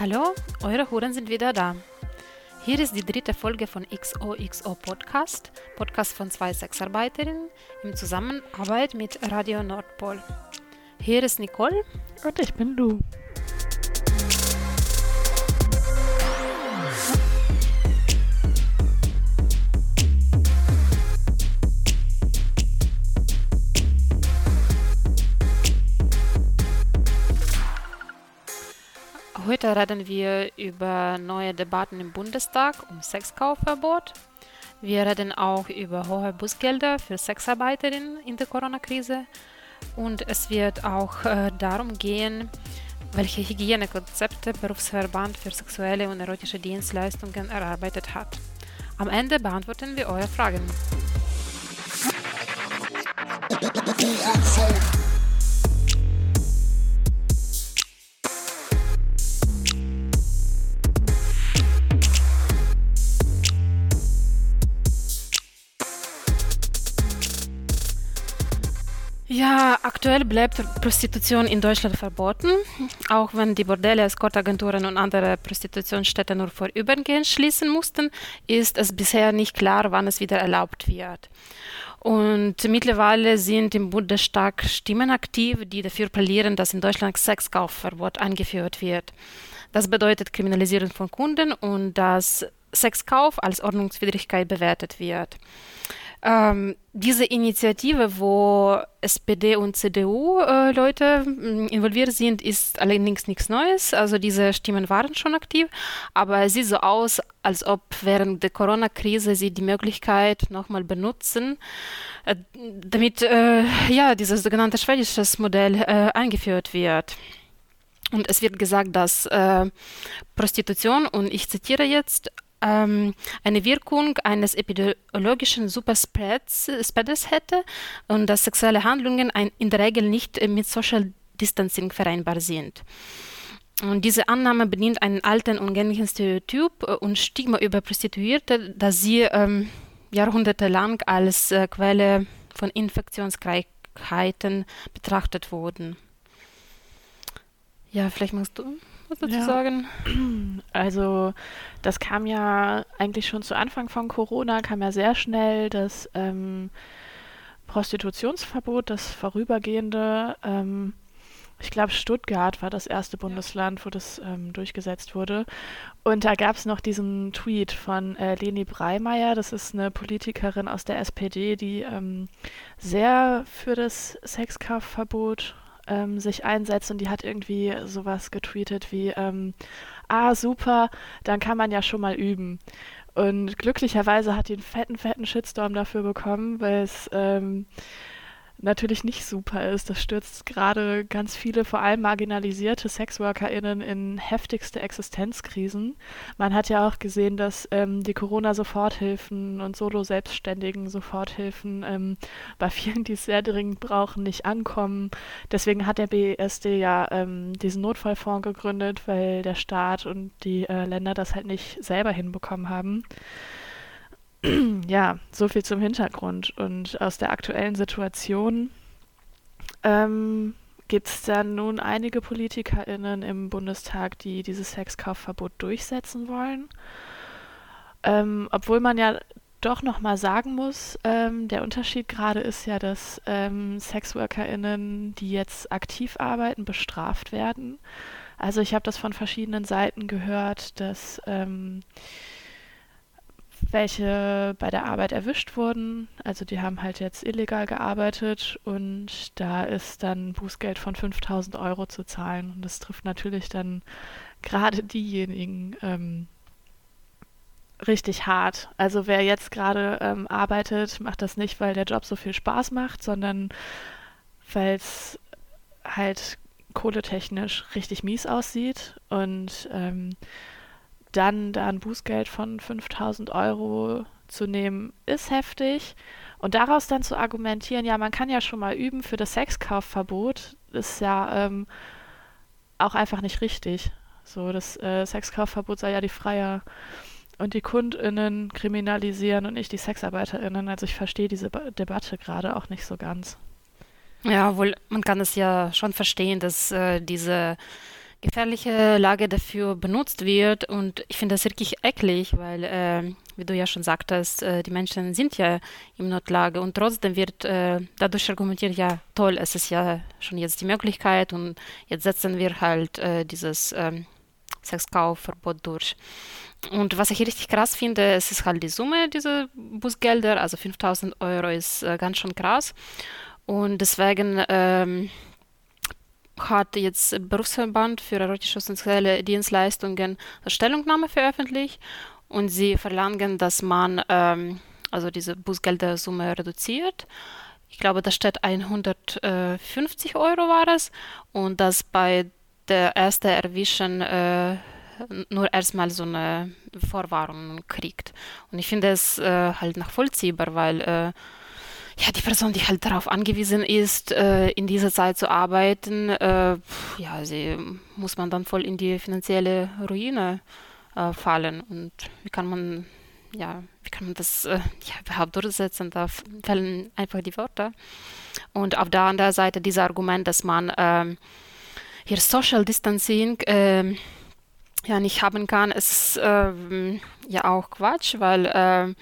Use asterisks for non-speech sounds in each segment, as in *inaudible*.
Hallo, eure Huren sind wieder da. Hier ist die dritte Folge von XOXO Podcast, Podcast von zwei Sexarbeiterinnen in Zusammenarbeit mit Radio Nordpol. Hier ist Nicole. Und ich bin Lou. Heute reden wir über neue Debatten im Bundestag um Sexkaufverbot. Wir reden auch über hohe Busgelder für Sexarbeiterinnen in der Corona-Krise. Und es wird auch äh, darum gehen, welche Hygienekonzepte Berufsverband für sexuelle und erotische Dienstleistungen erarbeitet hat. Am Ende beantworten wir eure Fragen. Ja, aktuell bleibt Prostitution in Deutschland verboten, auch wenn die Bordelle, Escortagenturen und andere Prostitutionsstätten nur vorübergehend schließen mussten, ist es bisher nicht klar, wann es wieder erlaubt wird. Und mittlerweile sind im Bundestag Stimmen aktiv, die dafür plädieren, dass in Deutschland Sexkaufverbot eingeführt wird. Das bedeutet Kriminalisierung von Kunden und dass Sexkauf als Ordnungswidrigkeit bewertet wird. Ähm, diese Initiative, wo SPD und CDU-Leute äh, involviert sind, ist allerdings nichts Neues. Also diese Stimmen waren schon aktiv, aber es sieht so aus, als ob während der Corona-Krise sie die Möglichkeit nochmal benutzen, äh, damit äh, ja dieses sogenannte schwedische Modell äh, eingeführt wird. Und es wird gesagt, dass äh, Prostitution, und ich zitiere jetzt, ähm, eine Wirkung eines epidemiologischen Superspreads hätte und dass sexuelle Handlungen ein, in der Regel nicht mit Social Distancing vereinbar sind. Und diese Annahme bedient einen alten und gängigen Stereotyp und Stigma über Prostituierte, dass sie ähm, jahrhundertelang als äh, Quelle von Infektionskrankheiten betrachtet wurden. Ja, vielleicht machst du was dazu ja. sagen? Also das kam ja eigentlich schon zu Anfang von Corona, kam ja sehr schnell das ähm, Prostitutionsverbot, das vorübergehende. Ähm, ich glaube, Stuttgart war das erste Bundesland, wo das ähm, durchgesetzt wurde. Und da gab es noch diesen Tweet von äh, Leni Breimeyer, das ist eine Politikerin aus der SPD, die ähm, sehr für das Sexkaufverbot ähm, sich einsetzt und die hat irgendwie sowas getweetet wie, ähm, ah super, dann kann man ja schon mal üben. Und glücklicherweise hat die einen fetten, fetten Shitstorm dafür bekommen, weil es ähm, natürlich nicht super ist. Das stürzt gerade ganz viele, vor allem marginalisierte SexworkerInnen in heftigste Existenzkrisen. Man hat ja auch gesehen, dass ähm, die Corona-Soforthilfen und Solo-Selbstständigen Soforthilfen ähm, bei vielen, die es sehr dringend brauchen, nicht ankommen. Deswegen hat der BSD ja ähm, diesen Notfallfonds gegründet, weil der Staat und die äh, Länder das halt nicht selber hinbekommen haben. *clears throat* ja, so viel zum Hintergrund. Und aus der aktuellen Situation ähm, gibt es dann nun einige PolitikerInnen im Bundestag, die dieses Sexkaufverbot durchsetzen wollen. Ähm, obwohl man ja doch nochmal sagen muss, ähm, der Unterschied gerade ist ja, dass ähm, SexworkerInnen, die jetzt aktiv arbeiten, bestraft werden. Also ich habe das von verschiedenen Seiten gehört, dass ähm, welche bei der Arbeit erwischt wurden. Also die haben halt jetzt illegal gearbeitet und da ist dann Bußgeld von 5000 Euro zu zahlen. Und das trifft natürlich dann gerade diejenigen ähm, richtig hart. Also wer jetzt gerade ähm, arbeitet, macht das nicht, weil der Job so viel Spaß macht, sondern weil es halt kohletechnisch richtig mies aussieht und ähm, dann da ein Bußgeld von 5000 Euro zu nehmen, ist heftig. Und daraus dann zu argumentieren, ja, man kann ja schon mal üben für das Sexkaufverbot, ist ja ähm, auch einfach nicht richtig. So, das äh, Sexkaufverbot sei ja die Freier und die KundInnen kriminalisieren und nicht die SexarbeiterInnen. Also ich verstehe diese ba Debatte gerade auch nicht so ganz. Ja, wohl, man kann es ja schon verstehen, dass äh, diese gefährliche Lage dafür benutzt wird. Und ich finde das wirklich eklig, weil, äh, wie du ja schon sagtest, äh, die Menschen sind ja in Notlage und trotzdem wird äh, dadurch argumentiert, ja toll, es ist ja schon jetzt die Möglichkeit und jetzt setzen wir halt äh, dieses ähm, Sexkaufverbot durch. Und was ich richtig krass finde, es ist halt die Summe dieser Busgelder, also 5000 Euro ist äh, ganz schön krass. Und deswegen ähm, hat jetzt Berufsverband für erotische und sexuelle Dienstleistungen eine Stellungnahme veröffentlicht und sie verlangen, dass man ähm, also diese Bußgeldersumme reduziert. Ich glaube, da steht 150 Euro war es und dass bei der ersten Erwischen äh, nur erstmal so eine Vorwarnung kriegt. Und ich finde es äh, halt nachvollziehbar, weil äh, ja, die Person, die halt darauf angewiesen ist, äh, in dieser Zeit zu arbeiten, äh, ja, sie muss man dann voll in die finanzielle Ruine äh, fallen. Und wie kann man, ja, wie kann man das äh, ja, überhaupt durchsetzen? Da fällen einfach die Worte. Und auf der anderen Seite dieses Argument, dass man ähm, hier Social Distancing ähm, ja nicht haben kann, ist ähm, ja auch Quatsch, weil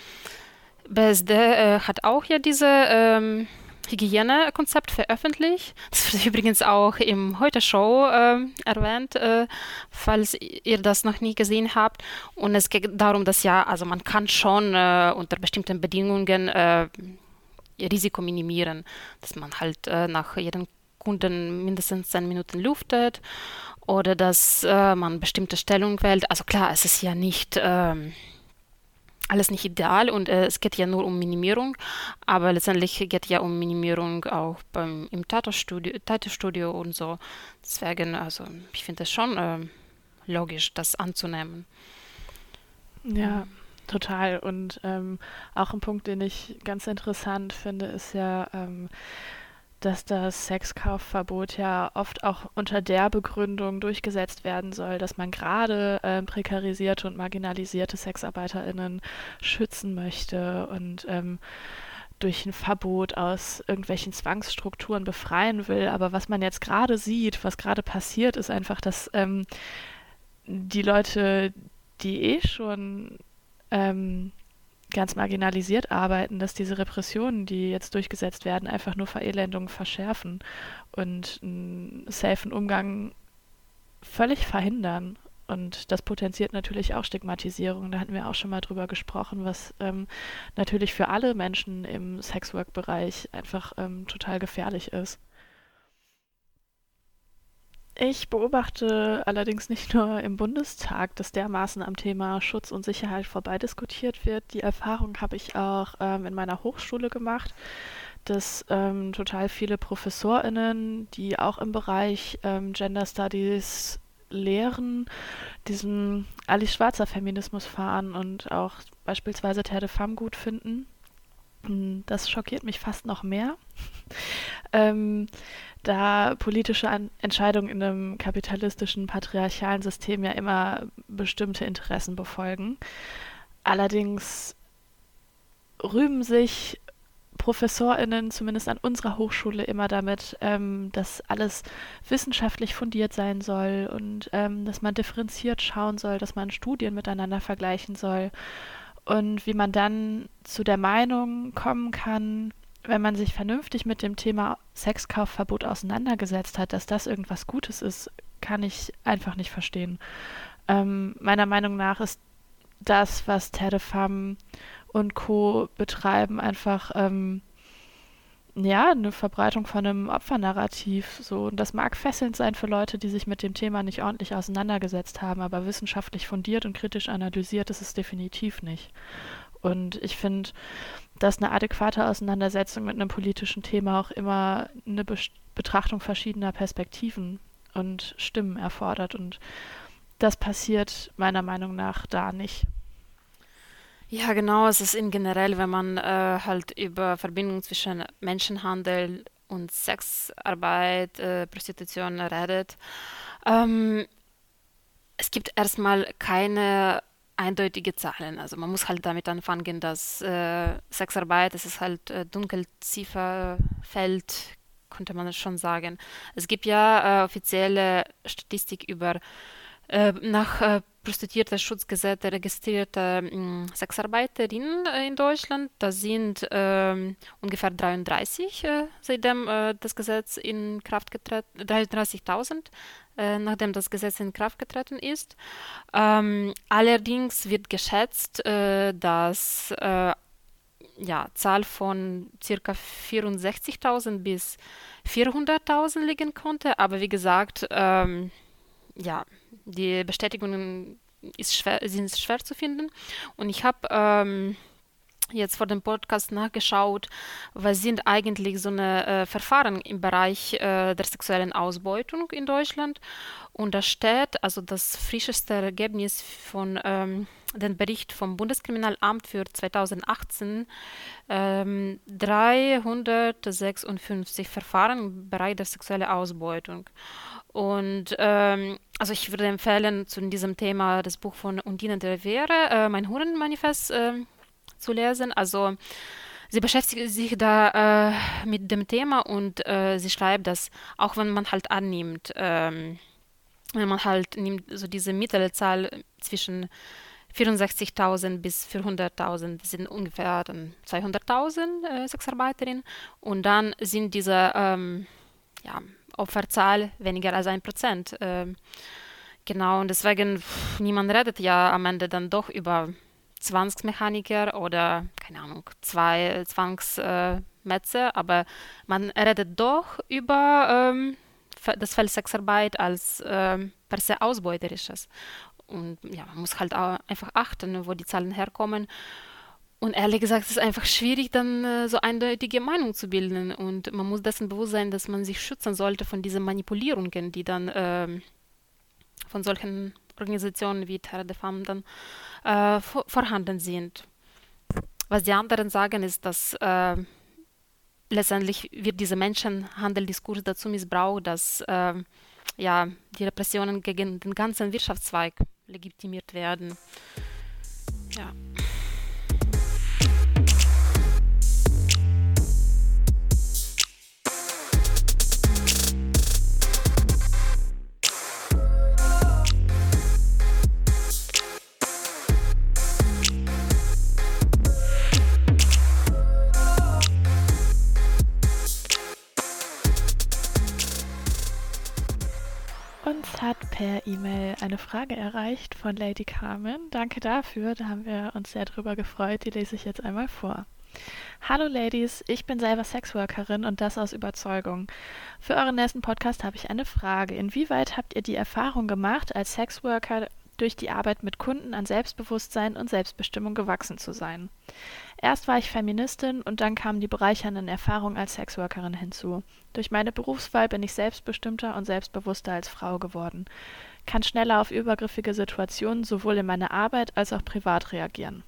BSD äh, hat auch ja diese ähm, Hygienekonzept veröffentlicht. Das wird übrigens auch im Heute-Show äh, erwähnt, äh, falls ihr das noch nie gesehen habt. Und es geht darum, dass ja, also man kann schon äh, unter bestimmten Bedingungen äh, Risiko minimieren, dass man halt äh, nach jedem Kunden mindestens 10 Minuten luftet oder dass man bestimmte Stellung wählt. Also klar, es ist ja nicht ähm, alles nicht ideal und äh, es geht ja nur um Minimierung, aber letztendlich geht ja um Minimierung auch beim, im Tattoo-Studio und so. Deswegen, also ich finde es schon äh, logisch, das anzunehmen. Ja, total. Und ähm, auch ein Punkt, den ich ganz interessant finde, ist ja, ähm, dass das Sexkaufverbot ja oft auch unter der Begründung durchgesetzt werden soll, dass man gerade äh, prekarisierte und marginalisierte SexarbeiterInnen schützen möchte und ähm, durch ein Verbot aus irgendwelchen Zwangsstrukturen befreien will. Aber was man jetzt gerade sieht, was gerade passiert, ist einfach, dass ähm, die Leute, die eh schon ähm, ganz marginalisiert arbeiten, dass diese Repressionen, die jetzt durchgesetzt werden, einfach nur Verelendungen verschärfen und einen safen Umgang völlig verhindern. Und das potenziert natürlich auch Stigmatisierung. Da hatten wir auch schon mal drüber gesprochen, was ähm, natürlich für alle Menschen im Sexwork-Bereich einfach ähm, total gefährlich ist. Ich beobachte allerdings nicht nur im Bundestag, dass dermaßen am Thema Schutz und Sicherheit vorbeidiskutiert wird. Die Erfahrung habe ich auch ähm, in meiner Hochschule gemacht, dass ähm, total viele ProfessorInnen, die auch im Bereich ähm, Gender Studies lehren, diesen Alice Schwarzer Feminismus fahren und auch beispielsweise Terre de Femme gut finden. Hm, das schockiert mich fast noch mehr. *laughs* ähm, da politische An Entscheidungen in einem kapitalistischen, patriarchalen System ja immer bestimmte Interessen befolgen. Allerdings rühmen sich ProfessorInnen, zumindest an unserer Hochschule, immer damit, ähm, dass alles wissenschaftlich fundiert sein soll und ähm, dass man differenziert schauen soll, dass man Studien miteinander vergleichen soll und wie man dann zu der Meinung kommen kann, wenn man sich vernünftig mit dem Thema Sexkaufverbot auseinandergesetzt hat, dass das irgendwas Gutes ist, kann ich einfach nicht verstehen. Ähm, meiner Meinung nach ist das, was Terre de Femme und Co. betreiben, einfach ähm, ja, eine Verbreitung von einem Opfernarrativ. So. Und das mag fesselnd sein für Leute, die sich mit dem Thema nicht ordentlich auseinandergesetzt haben, aber wissenschaftlich fundiert und kritisch analysiert ist es definitiv nicht. Und ich finde, dass eine adäquate Auseinandersetzung mit einem politischen Thema auch immer eine Be Betrachtung verschiedener Perspektiven und Stimmen erfordert. Und das passiert meiner Meinung nach da nicht. Ja, genau. Es ist in generell, wenn man äh, halt über Verbindung zwischen Menschenhandel und Sexarbeit, äh, Prostitution redet. Ähm, es gibt erstmal keine eindeutige Zahlen. Also man muss halt damit anfangen, dass äh, Sexarbeit, es ist halt äh, Dunkelzifferfeld, könnte man schon sagen. Es gibt ja äh, offizielle Statistik über nach äh, Prostituierten-Schutzgesetz registrierte äh, Sexarbeiterinnen äh, in Deutschland. Das sind äh, ungefähr 33, äh, seitdem äh, das Gesetz in Kraft getreten 33.000, äh, nachdem das Gesetz in Kraft getreten ist. Ähm, allerdings wird geschätzt, dass ja, Zahl von ca. 64.000 bis 400.000 liegen konnte. Aber wie gesagt, ähm, ja, die Bestätigungen schwer, sind schwer zu finden. Und ich habe ähm, jetzt vor dem Podcast nachgeschaut, was sind eigentlich so eine äh, Verfahren im Bereich äh, der sexuellen Ausbeutung in Deutschland. Und da steht, also das frischeste Ergebnis von ähm, dem Bericht vom Bundeskriminalamt für 2018, ähm, 356 Verfahren im Bereich der sexuellen Ausbeutung. Und ähm, also ich würde empfehlen, zu diesem Thema das Buch von Undine de Rivera, äh, mein Hurenmanifest, äh, zu lesen. Also sie beschäftigt sich da äh, mit dem Thema und äh, sie schreibt, dass auch wenn man halt annimmt, ähm, wenn man halt nimmt so diese Mittelzahl zwischen 64.000 bis 400.000 sind ungefähr 200.000 äh, Sexarbeiterinnen und dann sind diese ähm, ja, Opferzahl weniger als ein Prozent. Äh, genau, und deswegen, pff, niemand redet ja am Ende dann doch über Zwangsmechaniker oder, keine Ahnung, zwei Zwangsmetze, äh, aber man redet doch über ähm, das Feld Sexarbeit als ähm, per se ausbeuterisches. Und ja, man muss halt auch einfach achten, wo die Zahlen herkommen. Und ehrlich gesagt, es ist einfach schwierig, dann äh, so eindeutige Meinung zu bilden. Und man muss dessen bewusst sein, dass man sich schützen sollte von diesen Manipulierungen, die dann äh, von solchen Organisationen wie Terre de Femme dann äh, vor vorhanden sind. Was die anderen sagen, ist, dass äh, letztendlich wird dieser Menschenhandeldiskurs dazu missbraucht, dass äh, ja, die Repressionen gegen den ganzen Wirtschaftszweig legitimiert werden. Ja. Per E-Mail eine Frage erreicht von Lady Carmen. Danke dafür, da haben wir uns sehr drüber gefreut. Die lese ich jetzt einmal vor. Hallo Ladies, ich bin selber Sexworkerin und das aus Überzeugung. Für euren nächsten Podcast habe ich eine Frage. Inwieweit habt ihr die Erfahrung gemacht, als Sexworker durch die Arbeit mit Kunden an Selbstbewusstsein und Selbstbestimmung gewachsen zu sein? Erst war ich Feministin und dann kamen die bereichernden Erfahrungen als Sexworkerin hinzu. Durch meine Berufswahl bin ich selbstbestimmter und selbstbewusster als Frau geworden, kann schneller auf übergriffige Situationen sowohl in meiner Arbeit als auch privat reagieren.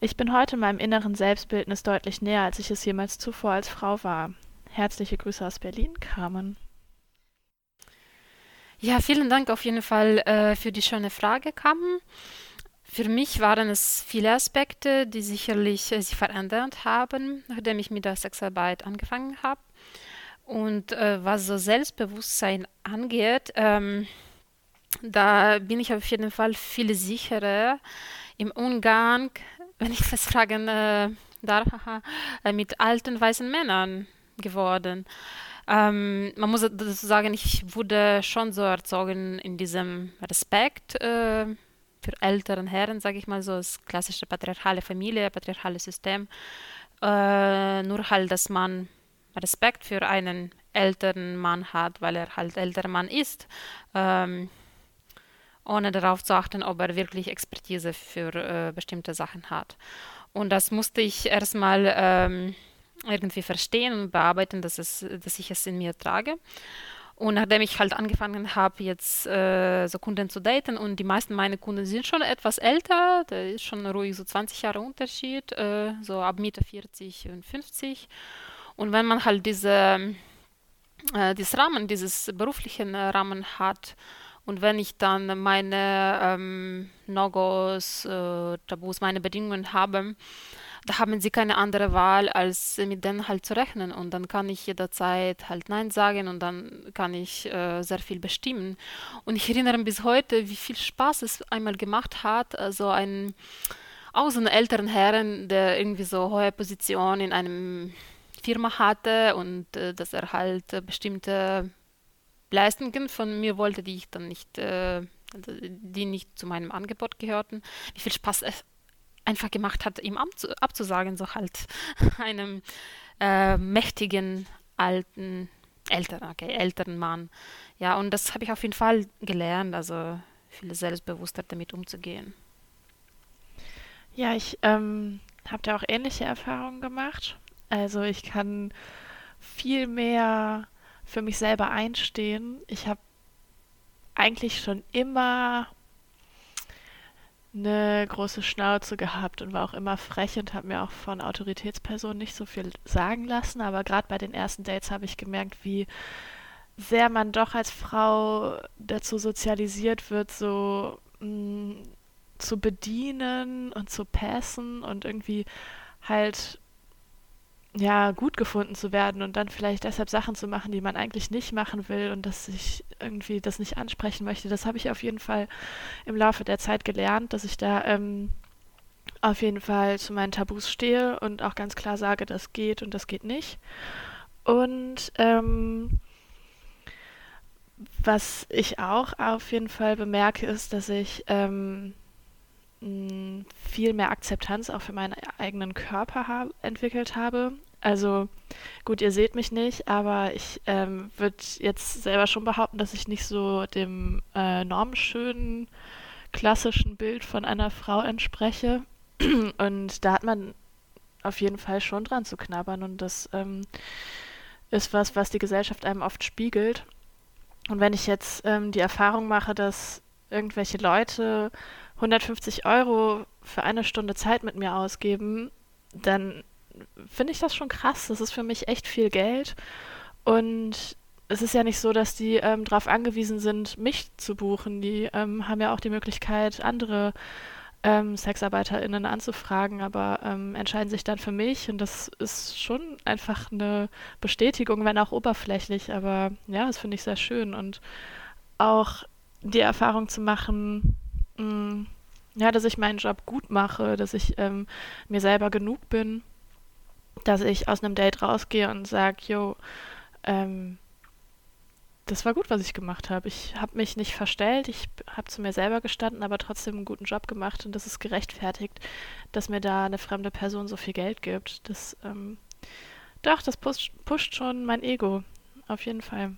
Ich bin heute meinem inneren Selbstbildnis deutlich näher, als ich es jemals zuvor als Frau war. Herzliche Grüße aus Berlin, Carmen. Ja, vielen Dank auf jeden Fall äh, für die schöne Frage, Carmen. Für mich waren es viele Aspekte, die sicherlich äh, sich verändert haben, nachdem ich mit der Sexarbeit angefangen habe. Und äh, was so Selbstbewusstsein angeht, ähm, da bin ich auf jeden Fall viel sicherer im Umgang, wenn ich das fragen äh, darf, äh, mit alten weißen Männern geworden. Ähm, man muss dazu sagen, ich wurde schon so erzogen in diesem Respekt. Äh, für älteren Herren, sage ich mal so, das klassische patriarchale Familie, patriarchale System. Äh, nur halt, dass man Respekt für einen älteren Mann hat, weil er halt älterer Mann ist, ähm, ohne darauf zu achten, ob er wirklich Expertise für äh, bestimmte Sachen hat. Und das musste ich erstmal ähm, irgendwie verstehen und bearbeiten, dass, es, dass ich es in mir trage. Und nachdem ich halt angefangen habe, jetzt äh, so Kunden zu daten und die meisten meiner Kunden sind schon etwas älter, da ist schon ruhig so 20 Jahre Unterschied, äh, so ab Mitte 40 und 50. Und wenn man halt diese, äh, dieses Rahmen, dieses beruflichen Rahmen hat, und wenn ich dann meine ähm, No-Gos, äh, Tabus, meine Bedingungen habe, da haben sie keine andere Wahl, als mit denen halt zu rechnen. Und dann kann ich jederzeit halt Nein sagen und dann kann ich äh, sehr viel bestimmen. Und ich erinnere mich bis heute, wie viel Spaß es einmal gemacht hat, also ein auch so einen älteren Herren, der irgendwie so hohe Position in einem Firma hatte und äh, dass er halt äh, bestimmte Leistungen von mir wollte, die ich dann nicht, äh, also die nicht zu meinem Angebot gehörten. Wie viel Spaß es einfach gemacht hat, ihm abzusagen, so halt *laughs* einem äh, mächtigen, alten, älteren, okay, älteren Mann. Ja, und das habe ich auf jeden Fall gelernt, also viel selbstbewusster damit umzugehen. Ja, ich ähm, habe da auch ähnliche Erfahrungen gemacht. Also ich kann viel mehr für mich selber einstehen. Ich habe eigentlich schon immer eine große Schnauze gehabt und war auch immer frech und habe mir auch von Autoritätspersonen nicht so viel sagen lassen. Aber gerade bei den ersten Dates habe ich gemerkt, wie sehr man doch als Frau dazu sozialisiert wird, so mh, mm, zu bedienen und zu passen und irgendwie halt ja, gut gefunden zu werden und dann vielleicht deshalb Sachen zu machen, die man eigentlich nicht machen will und dass ich irgendwie das nicht ansprechen möchte. Das habe ich auf jeden Fall im Laufe der Zeit gelernt, dass ich da ähm, auf jeden Fall zu meinen Tabus stehe und auch ganz klar sage, das geht und das geht nicht. Und ähm, was ich auch auf jeden Fall bemerke, ist, dass ich ähm, viel mehr Akzeptanz auch für meinen eigenen Körper hab, entwickelt habe. Also gut, ihr seht mich nicht, aber ich ähm, würde jetzt selber schon behaupten, dass ich nicht so dem äh, normschönen, klassischen Bild von einer Frau entspreche. *clears throat* Und da hat man auf jeden Fall schon dran zu knabbern und das ähm, ist was, was die Gesellschaft einem oft spiegelt. Und wenn ich jetzt ähm, die Erfahrung mache, dass irgendwelche Leute 150 Euro für eine Stunde Zeit mit mir ausgeben, dann finde ich das schon krass. Das ist für mich echt viel Geld. Und es ist ja nicht so, dass die ähm, darauf angewiesen sind, mich zu buchen. Die ähm, haben ja auch die Möglichkeit, andere ähm, SexarbeiterInnen anzufragen, aber ähm, entscheiden sich dann für mich. Und das ist schon einfach eine Bestätigung, wenn auch oberflächlich. Aber ja, das finde ich sehr schön. Und auch die Erfahrung zu machen, mm, ja, dass ich meinen Job gut mache, dass ich ähm, mir selber genug bin, dass ich aus einem Date rausgehe und sage, jo, ähm, das war gut, was ich gemacht habe. Ich habe mich nicht verstellt, ich habe zu mir selber gestanden, aber trotzdem einen guten Job gemacht und das ist gerechtfertigt, dass mir da eine fremde Person so viel Geld gibt. Das, ähm, doch, das pusht, pusht schon mein Ego, auf jeden Fall.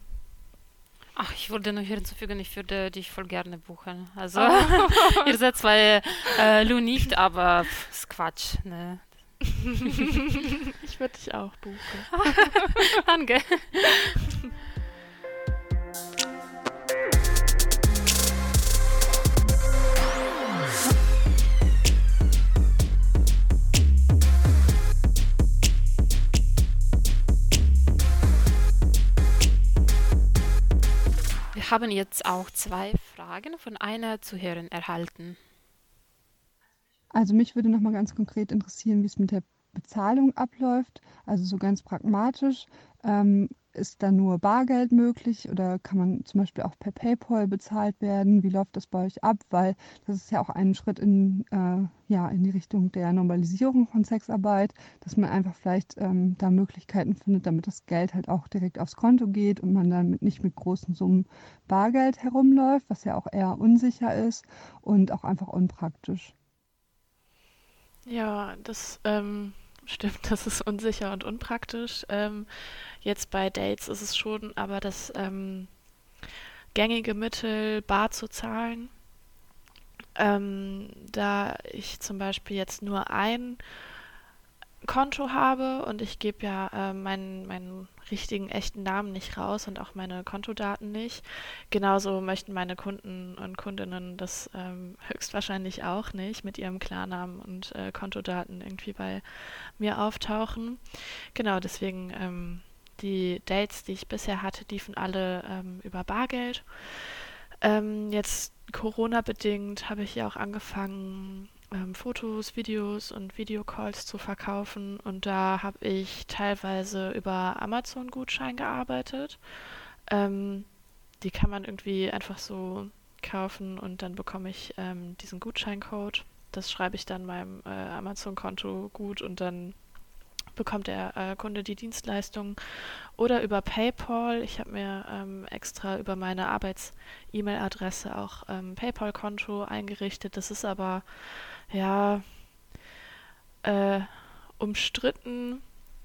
Ach, ich wollte nur hinzufügen, ich würde dich voll gerne buchen. Also, oh. *laughs* ihr seid zwar äh, Lou nicht, aber pff, ist Quatsch. Ne? *laughs* ich würde dich auch buchen. *laughs* Danke. Wir haben jetzt auch zwei Fragen von einer Zuhörerin erhalten. Also mich würde noch mal ganz konkret interessieren, wie es mit der Bezahlung abläuft. Also so ganz pragmatisch. Ähm, ist da nur Bargeld möglich oder kann man zum Beispiel auch per PayPal bezahlt werden? Wie läuft das bei euch ab? Weil das ist ja auch ein Schritt in, äh, ja, in die Richtung der Normalisierung von Sexarbeit, dass man einfach vielleicht ähm, da Möglichkeiten findet, damit das Geld halt auch direkt aufs Konto geht und man dann nicht mit großen Summen Bargeld herumläuft, was ja auch eher unsicher ist und auch einfach unpraktisch. Ja, das ähm, stimmt, das ist unsicher und unpraktisch. Ähm, Jetzt bei Dates ist es schon aber das ähm, gängige Mittel, bar zu zahlen. Ähm, da ich zum Beispiel jetzt nur ein Konto habe und ich gebe ja äh, meinen, meinen richtigen, echten Namen nicht raus und auch meine Kontodaten nicht. Genauso möchten meine Kunden und Kundinnen das ähm, höchstwahrscheinlich auch nicht mit ihrem Klarnamen und äh, Kontodaten irgendwie bei mir auftauchen. Genau, deswegen ähm, die Dates, die ich bisher hatte, liefen alle ähm, über Bargeld. Ähm, jetzt Corona-bedingt habe ich ja auch angefangen, ähm, Fotos, Videos und Videocalls zu verkaufen. Und da habe ich teilweise über Amazon-Gutschein gearbeitet. Ähm, die kann man irgendwie einfach so kaufen und dann bekomme ich ähm, diesen Gutscheincode. Das schreibe ich dann meinem äh, Amazon-Konto gut und dann bekommt der äh, Kunde die Dienstleistung oder über PayPal. Ich habe mir ähm, extra über meine Arbeits-E-Mail-Adresse auch ähm, PayPal-Konto eingerichtet. Das ist aber ja äh, umstritten,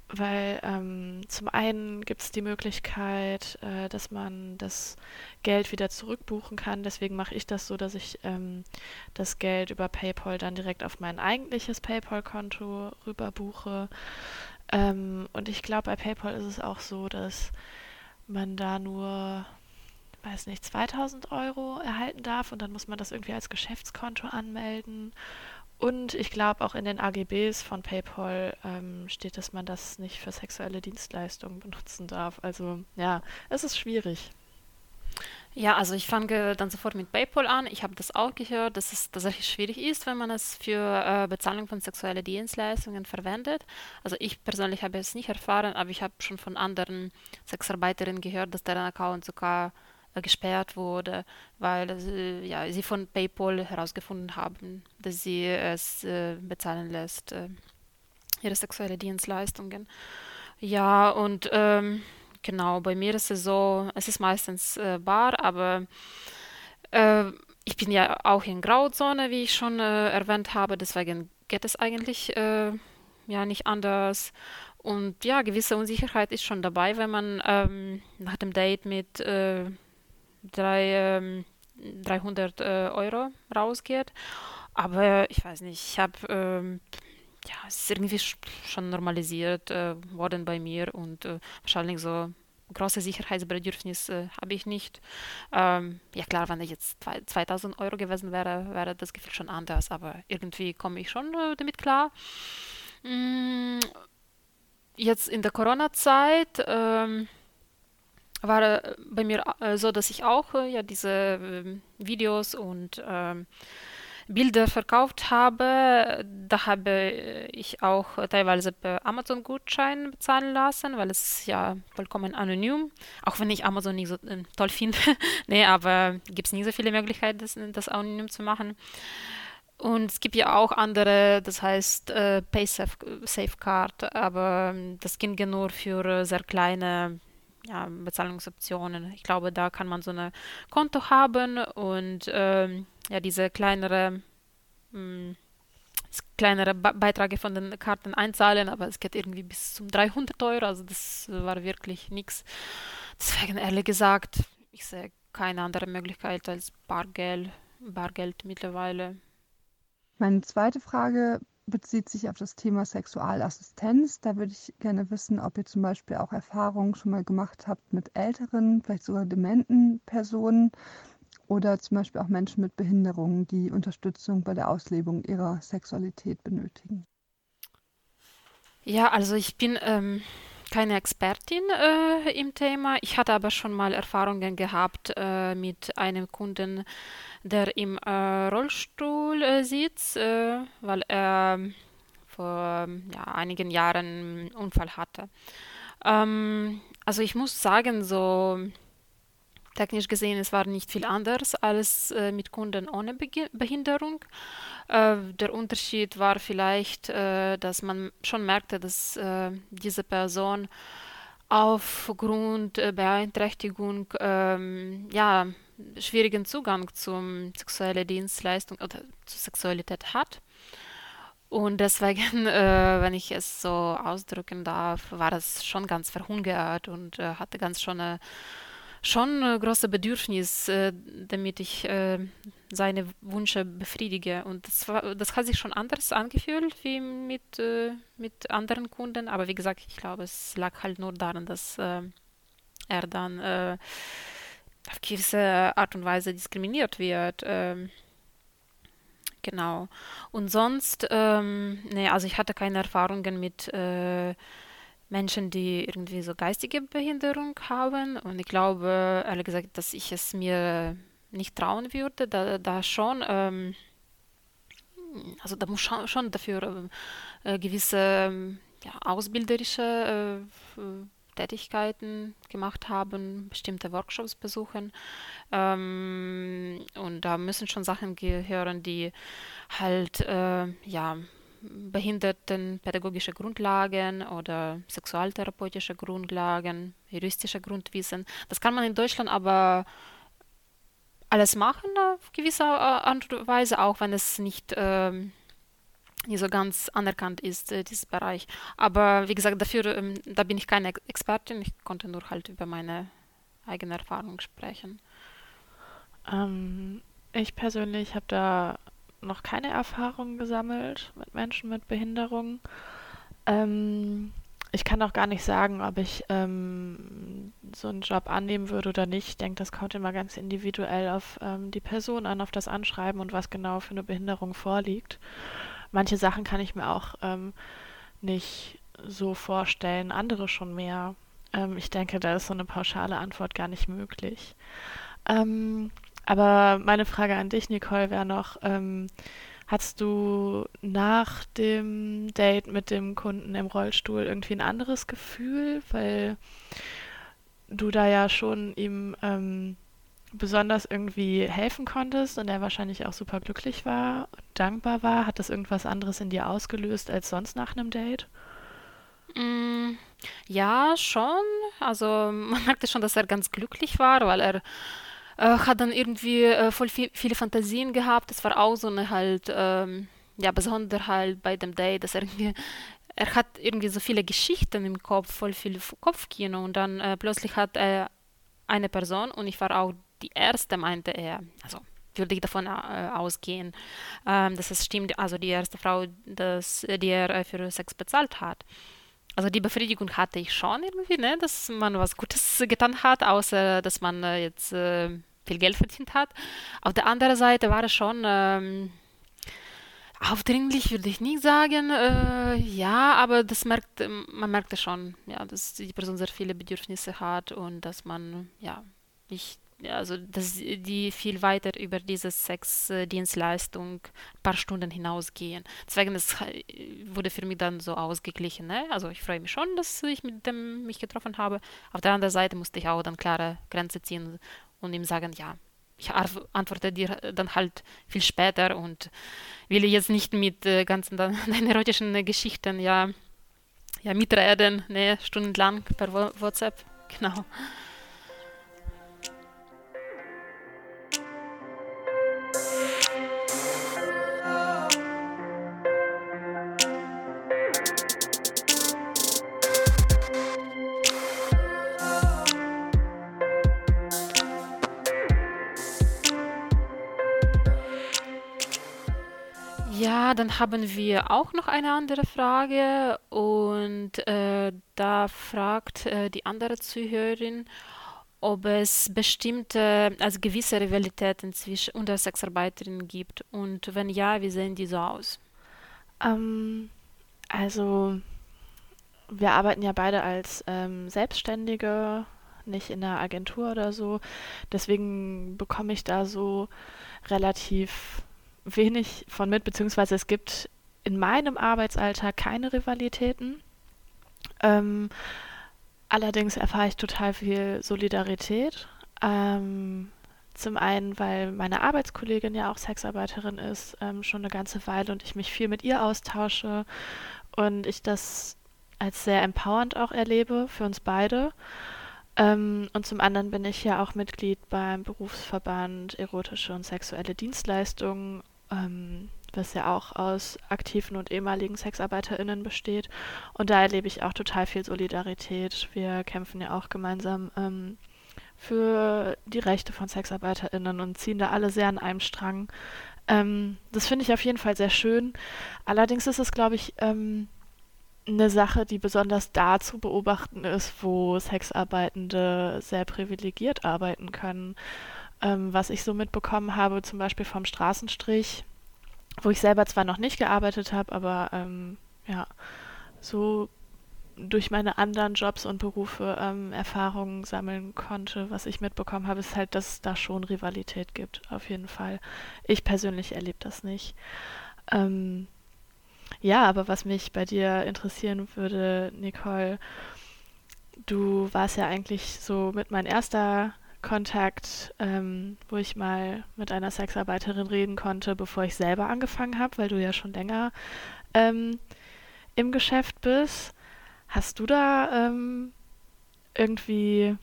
weil ähm, zum einen gibt es die Möglichkeit, äh, dass man das Geld wieder zurückbuchen kann. Deswegen mache ich das so, dass ich ähm, das Geld über PayPal dann direkt auf mein eigentliches PayPal-Konto rüberbuche. Ähm, und ich glaube, bei PayPal ist es auch so, dass man da nur, weiß nicht, 2000 Euro erhalten darf und dann muss man das irgendwie als Geschäftskonto anmelden. Und ich glaube, auch in den AGBs von PayPal ähm, steht, dass man das nicht für sexuelle Dienstleistungen benutzen darf. Also ja, es ist schwierig. Ja, also ich fange dann sofort mit PayPal an. Ich habe das auch gehört, dass es tatsächlich schwierig ist, wenn man es für äh, Bezahlung von sexuellen Dienstleistungen verwendet. Also ich persönlich habe es nicht erfahren, aber ich habe schon von anderen Sexarbeiterinnen gehört, dass deren Account sogar gesperrt wurde, weil äh, ja, sie von PayPal herausgefunden haben, dass sie es äh, bezahlen lässt, äh, ihre sexuellen Dienstleistungen. Ja, und ähm, genau, bei mir ist es so, es ist meistens äh, bar, aber äh, ich bin ja auch in Grauzone, wie ich schon erwähnt habe, deswegen geht es eigentlich ja nicht anders. Und ja, gewisse Unsicherheit ist schon dabei, wenn man ähm, nach dem Date mit drei, ähm, 300 äh, Euro rausgeht. Aber ich weiß nicht, ich habe, ähm, ja, es ist irgendwie schon normalisiert äh, worden bei mir und äh, wahrscheinlich so große Sicherheitsbedürfnis äh, habe ich nicht. Ähm, ja klar, wenn ich jetzt 2000 Euro gewesen wäre, wäre das Gefühl schon anders, aber irgendwie komme ich schon äh, damit klar. Mm, jetzt in der Corona-Zeit, ähm, war äh, bei mir äh, so, dass ich auch äh, ja diese ähm, Videos und ähm, Bilder verkauft habe. Da habe ich auch teilweise per Amazon-Gutschein bezahlen lassen, weil es ja vollkommen anonym, auch wenn ich Amazon nicht so äh, toll finde. *laughs* nee, aber gibt es nicht so viele Möglichkeiten, das, das anonym zu machen. Und es gibt ja auch andere, das heißt äh, PaySafeCard, aber ähm, das ging nur für sehr kleine ja, Bezahlungsoptionen. Ich glaube, da kann man so ein Konto haben und ähm, ja, diese kleinere, mh, hm, kleinere Be Beiträge von den Karten einzahlen, aber es geht irgendwie bis zum 300 Euro, also das war wirklich nichts. Deswegen ehrlich gesagt, ich sehe keine andere Möglichkeit als Bargeld, Bargeld mittlerweile. Meine zweite Frage bezieht sich auf das Thema Sexualassistenz. Da würde ich gerne wissen, ob ihr zum Beispiel auch Erfahrungen schon mal gemacht habt mit älteren, vielleicht sogar dementen Personen oder zum Beispiel auch Menschen mit Behinderungen, die Unterstützung bei der Auslebung ihrer Sexualität benötigen. Ja, also ich bin ähm, keine Expertin äh, im Thema. Ich hatte aber schon mal Erfahrungen gehabt äh, mit einem Kunden, der im äh, Rollstuhl äh, sitzt, äh, weil er vor ja, einigen Jahren einen Unfall hatte. Ähm, also ich muss sagen, so technisch gesehen, es war nicht viel anders als äh, mit Kunden ohne Be Behinderung. Äh, der Unterschied war vielleicht, äh, dass man schon merkte, dass äh, diese Person aufgrund Beeinträchtigung ähm, ja, schwierigen Zugang zum sexuelle Dienstleistung oder zur Sexualität hat. Und deswegen, *laughs* äh, wenn ich es so ausdrücken darf, war es schon ganz verhungert und äh, hatte ganz schon eine schon ein großes Bedürfnis, äh, damit ich äh, seine Wünsche befriedige. Und das, war, das hat sich schon anders angefühlt wie mit, äh, mit anderen Kunden. Aber wie gesagt, ich glaube, es lag halt nur daran, dass äh, er dann äh, auf gewisse Art und Weise diskriminiert wird. Ähm, genau. Und sonst, ähm, nee, also ich hatte keine Erfahrungen mit äh, Menschen, die irgendwie so geistige Behinderung haben. Und ich glaube, ehrlich gesagt, dass ich es mir nicht trauen würde, da, da schon. Ähm, also da muss schon, schon dafür äh, gewisse ähm, ja, ausbilderische äh, Tätigkeiten gemacht haben, bestimmte Workshops besuchen. Ähm, und da müssen schon Sachen gehören, die halt äh, ja behindertenpädagogische Grundlagen oder sexualtherapeutische Grundlagen, juristische Grundwissen. Das kann man in Deutschland aber alles machen auf gewisse Art und Weise, auch wenn es nicht, ähm, nicht so ganz anerkannt ist, äh, dieses Bereich. Aber wie gesagt, dafür, ähm, da bin ich keine Expertin, ich konnte nur halt über meine eigene Erfahrung sprechen. Ähm, ich persönlich habe da noch keine Erfahrungen gesammelt mit Menschen mit Behinderung. Ähm, ich kann auch gar nicht sagen, ob ich ähm, so einen Job annehmen würde oder nicht. Ich denke, das kommt immer ganz individuell auf ähm, die Person an, auf das Anschreiben und was genau für eine Behinderung vorliegt. Manche Sachen kann ich mir auch ähm, nicht so vorstellen, andere schon mehr. Ähm, ich denke, da ist so eine pauschale Antwort gar nicht möglich. Ähm, aber meine Frage an dich, Nicole, wäre noch, ähm, Hattest du nach dem Date mit dem Kunden im Rollstuhl irgendwie ein anderes Gefühl, weil du da ja schon ihm ähm, besonders irgendwie helfen konntest und er wahrscheinlich auch super glücklich war und dankbar war? Hat das irgendwas anderes in dir ausgelöst als sonst nach einem Date? Mm, ja, schon. Also *laughs* man merkte schon, dass er ganz glücklich war, weil er hat dann irgendwie äh, voll viel, viele Fantasien gehabt. Das war auch so eine halt, ähm, ja, Besonderheit bei dem Date, dass er irgendwie, er hat irgendwie so viele Geschichten im Kopf, voll viel Kopfkino und dann äh, plötzlich hat er eine Person und ich war auch die erste, meinte er, also würde ich davon äh, ausgehen, ähm, dass es stimmt, also die erste Frau, das, die er äh, für Sex bezahlt hat. Also die Befriedigung hatte ich schon irgendwie, ne, dass man was Gutes *laughs* getan hat, außer dass man äh, jetzt äh, viel Geld verdient hat. Auf der anderen Seite war es schon ähm, aufdringlich, würde ich nicht sagen. Äh, ja, aber das merkt, man merkte schon, ja, dass die Person sehr viele Bedürfnisse hat und dass man ja nicht also dass die viel weiter über diese Sexdienstleistung ein paar Stunden hinausgehen. Deswegen das wurde für mich dann so ausgeglichen. Ne? Also ich freue mich schon, dass ich mit dem mich getroffen habe. Auf der anderen Seite musste ich auch dann klare Grenze ziehen und ihm sagen, ja, ich antworte dir dann halt viel später und will jetzt nicht mit äh, ganzen *laughs* deinen erotischen Geschichten ja, ja mitreden, ne, stundenlang per WhatsApp. Genau. Dann haben wir auch noch eine andere Frage und äh, da fragt äh, die andere Zuhörerin, ob es bestimmte, also gewisse Rivalitäten zwischen unter Sexarbeiterinnen gibt und wenn ja, wie sehen die so aus? Ähm, also wir arbeiten ja beide als ähm, Selbstständige, nicht in einer Agentur oder so. Deswegen bekomme ich da so relativ wenig von mit, beziehungsweise es gibt in meinem Arbeitsalltag keine Rivalitäten. Ähm, allerdings erfahre ich total viel Solidarität. Ähm, zum einen, weil meine Arbeitskollegin ja auch Sexarbeiterin ist, ähm, schon eine ganze Weile und ich mich viel mit ihr austausche und ich das als sehr empowernd auch erlebe für uns beide. Ähm, und zum anderen bin ich ja auch Mitglied beim Berufsverband Erotische und Sexuelle Dienstleistungen ähm, was ja auch aus aktiven und ehemaligen SexarbeiterInnen besteht. Und da erlebe ich auch total viel Solidarität. Wir kämpfen ja auch gemeinsam ähm, für die Rechte von SexarbeiterInnen und ziehen da alle sehr an einem Strang. Ähm, das finde ich auf jeden Fall sehr schön. Allerdings ist es, glaube ich, ähm, eine Sache, die besonders da zu beobachten ist, wo Sexarbeitende sehr privilegiert arbeiten können ähm, was ich so mitbekommen habe, zum Beispiel vom Straßenstrich, wo ich selber zwar noch nicht gearbeitet habe, aber ähm, ja, so durch meine anderen Jobs und Berufe ähm, Erfahrungen sammeln konnte, was ich mitbekommen habe, ist halt, dass es da schon Rivalität gibt, auf jeden Fall. Ich persönlich erlebe das nicht. Ähm, ja, aber was mich bei dir interessieren würde, Nicole, du warst ja eigentlich so mit mein erster Kontakt, ähm, wo ich mal mit einer Sexarbeiterin reden konnte, bevor ich selber angefangen habe, weil du ja schon länger ähm, im Geschäft bist. Hast du da ähm, irgendwie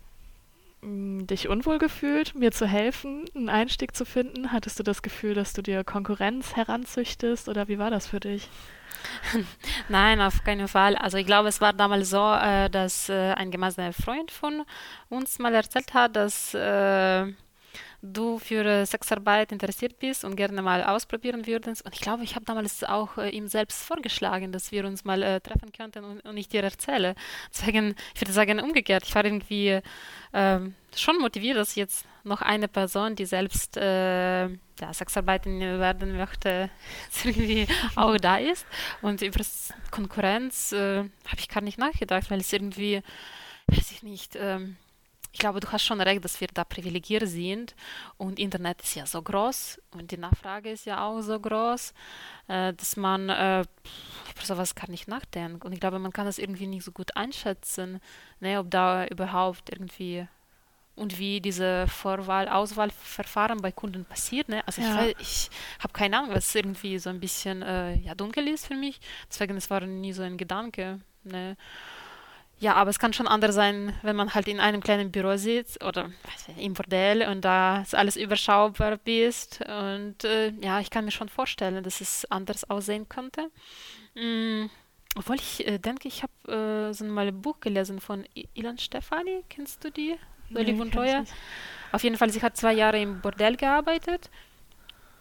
dich unwohl gefühlt, mir zu helfen, einen Einstieg zu finden? Hattest du das Gefühl, dass du dir Konkurrenz heranzüchtest oder wie war das für dich? *laughs* Nein, auf keinen Fall. Also ich glaube, es war damals so, äh, dass äh, ein gemeinsamer Freund von uns mal erzählt hat, dass äh, du für äh, Sexarbeit interessiert bist und gerne mal ausprobieren würdest. Und ich glaube, ich habe damals auch äh, ihm selbst vorgeschlagen, dass wir uns mal äh, treffen könnten und, und, ich dir erzähle. Deswegen, ich würde sagen, umgekehrt. Ich war irgendwie ähm, schon motiviert, dass jetzt noch eine Person, die selbst äh, ja, Sexarbeiterin werden möchte, *laughs* irgendwie auch da ist. Und über Konkurrenz äh, habe ich gar nicht nachgedacht, weil es irgendwie, weiß ich nicht, ähm, ich glaube, du hast schon recht, dass wir da privilegiert sind und Internet ist ja so groß und die Nachfrage ist ja auch so groß, äh, dass man äh, über sowas gar nicht nachdenken. Und ich glaube, man kann das irgendwie nicht so gut einschätzen, ne, ob da überhaupt irgendwie und wie diese Vorwahl, Auswahlverfahren bei Kunden passiert. Ne? Also ja. ich, ich habe keine Ahnung, was irgendwie so ein bisschen äh, ja, dunkel ist für mich. Deswegen, es war nie so ein Gedanke. Ne? Ja, aber es kann schon anders sein, wenn man halt in einem kleinen Büro sitzt oder im Bordell und da ist alles überschaubar bist. Und äh, ja, ich kann mir schon vorstellen, dass es anders aussehen könnte. Mm, obwohl ich äh, denke, ich habe äh, so mal ein Buch gelesen von Ilan Stefani. Kennst du die? So nee, und teuer. Auf jeden Fall, sie hat zwei Jahre im Bordell gearbeitet.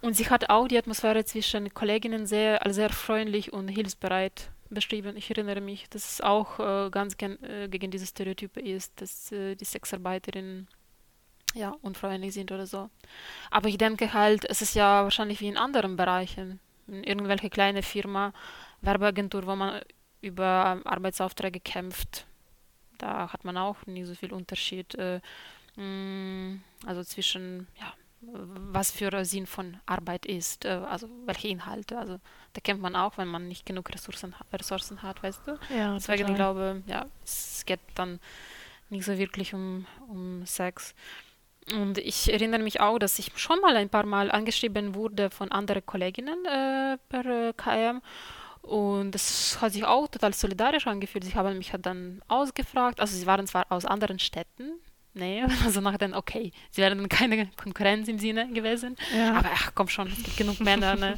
Und sie hat auch die Atmosphäre zwischen Kolleginnen sehr, sehr freundlich und hilfsbereit beschrieben. Ich erinnere mich, dass es auch äh, ganz gen, äh, gegen diese Stereotype ist, dass äh, die Sexarbeiterinnen ja, unfreundlich sind oder so. Aber ich denke halt, es ist ja wahrscheinlich wie in anderen Bereichen. In irgendwelche kleine Firma, Werbeagentur, wo man über Arbeitsaufträge kämpft. Da hat man auch nie so viel Unterschied. Äh, mh, mm, also zwischen, ja, was für Sinn von Arbeit ist, äh, also welche Inhalte. Also da kennt man auch, wenn man nicht genug Ressourcen, Ressourcen hat, weißt du. Ja, Deswegen total. ich glaube, ja, es geht dann nicht so wirklich um, um Sex. Und ich erinnere mich auch, dass ich schon mal ein paar Mal angeschrieben wurde von anderen Kolleginnen äh, per äh, KM. Und das hat sich auch total solidarisch angefühlt. Sie haben mich dann ausgefragt. Also sie waren zwar aus anderen Städten, Nee, *laughs* also nach den, okay, sie wären keine Konkurrenz im Sinne gewesen, ja. aber ach komm schon, es gibt genug Männer. Ne?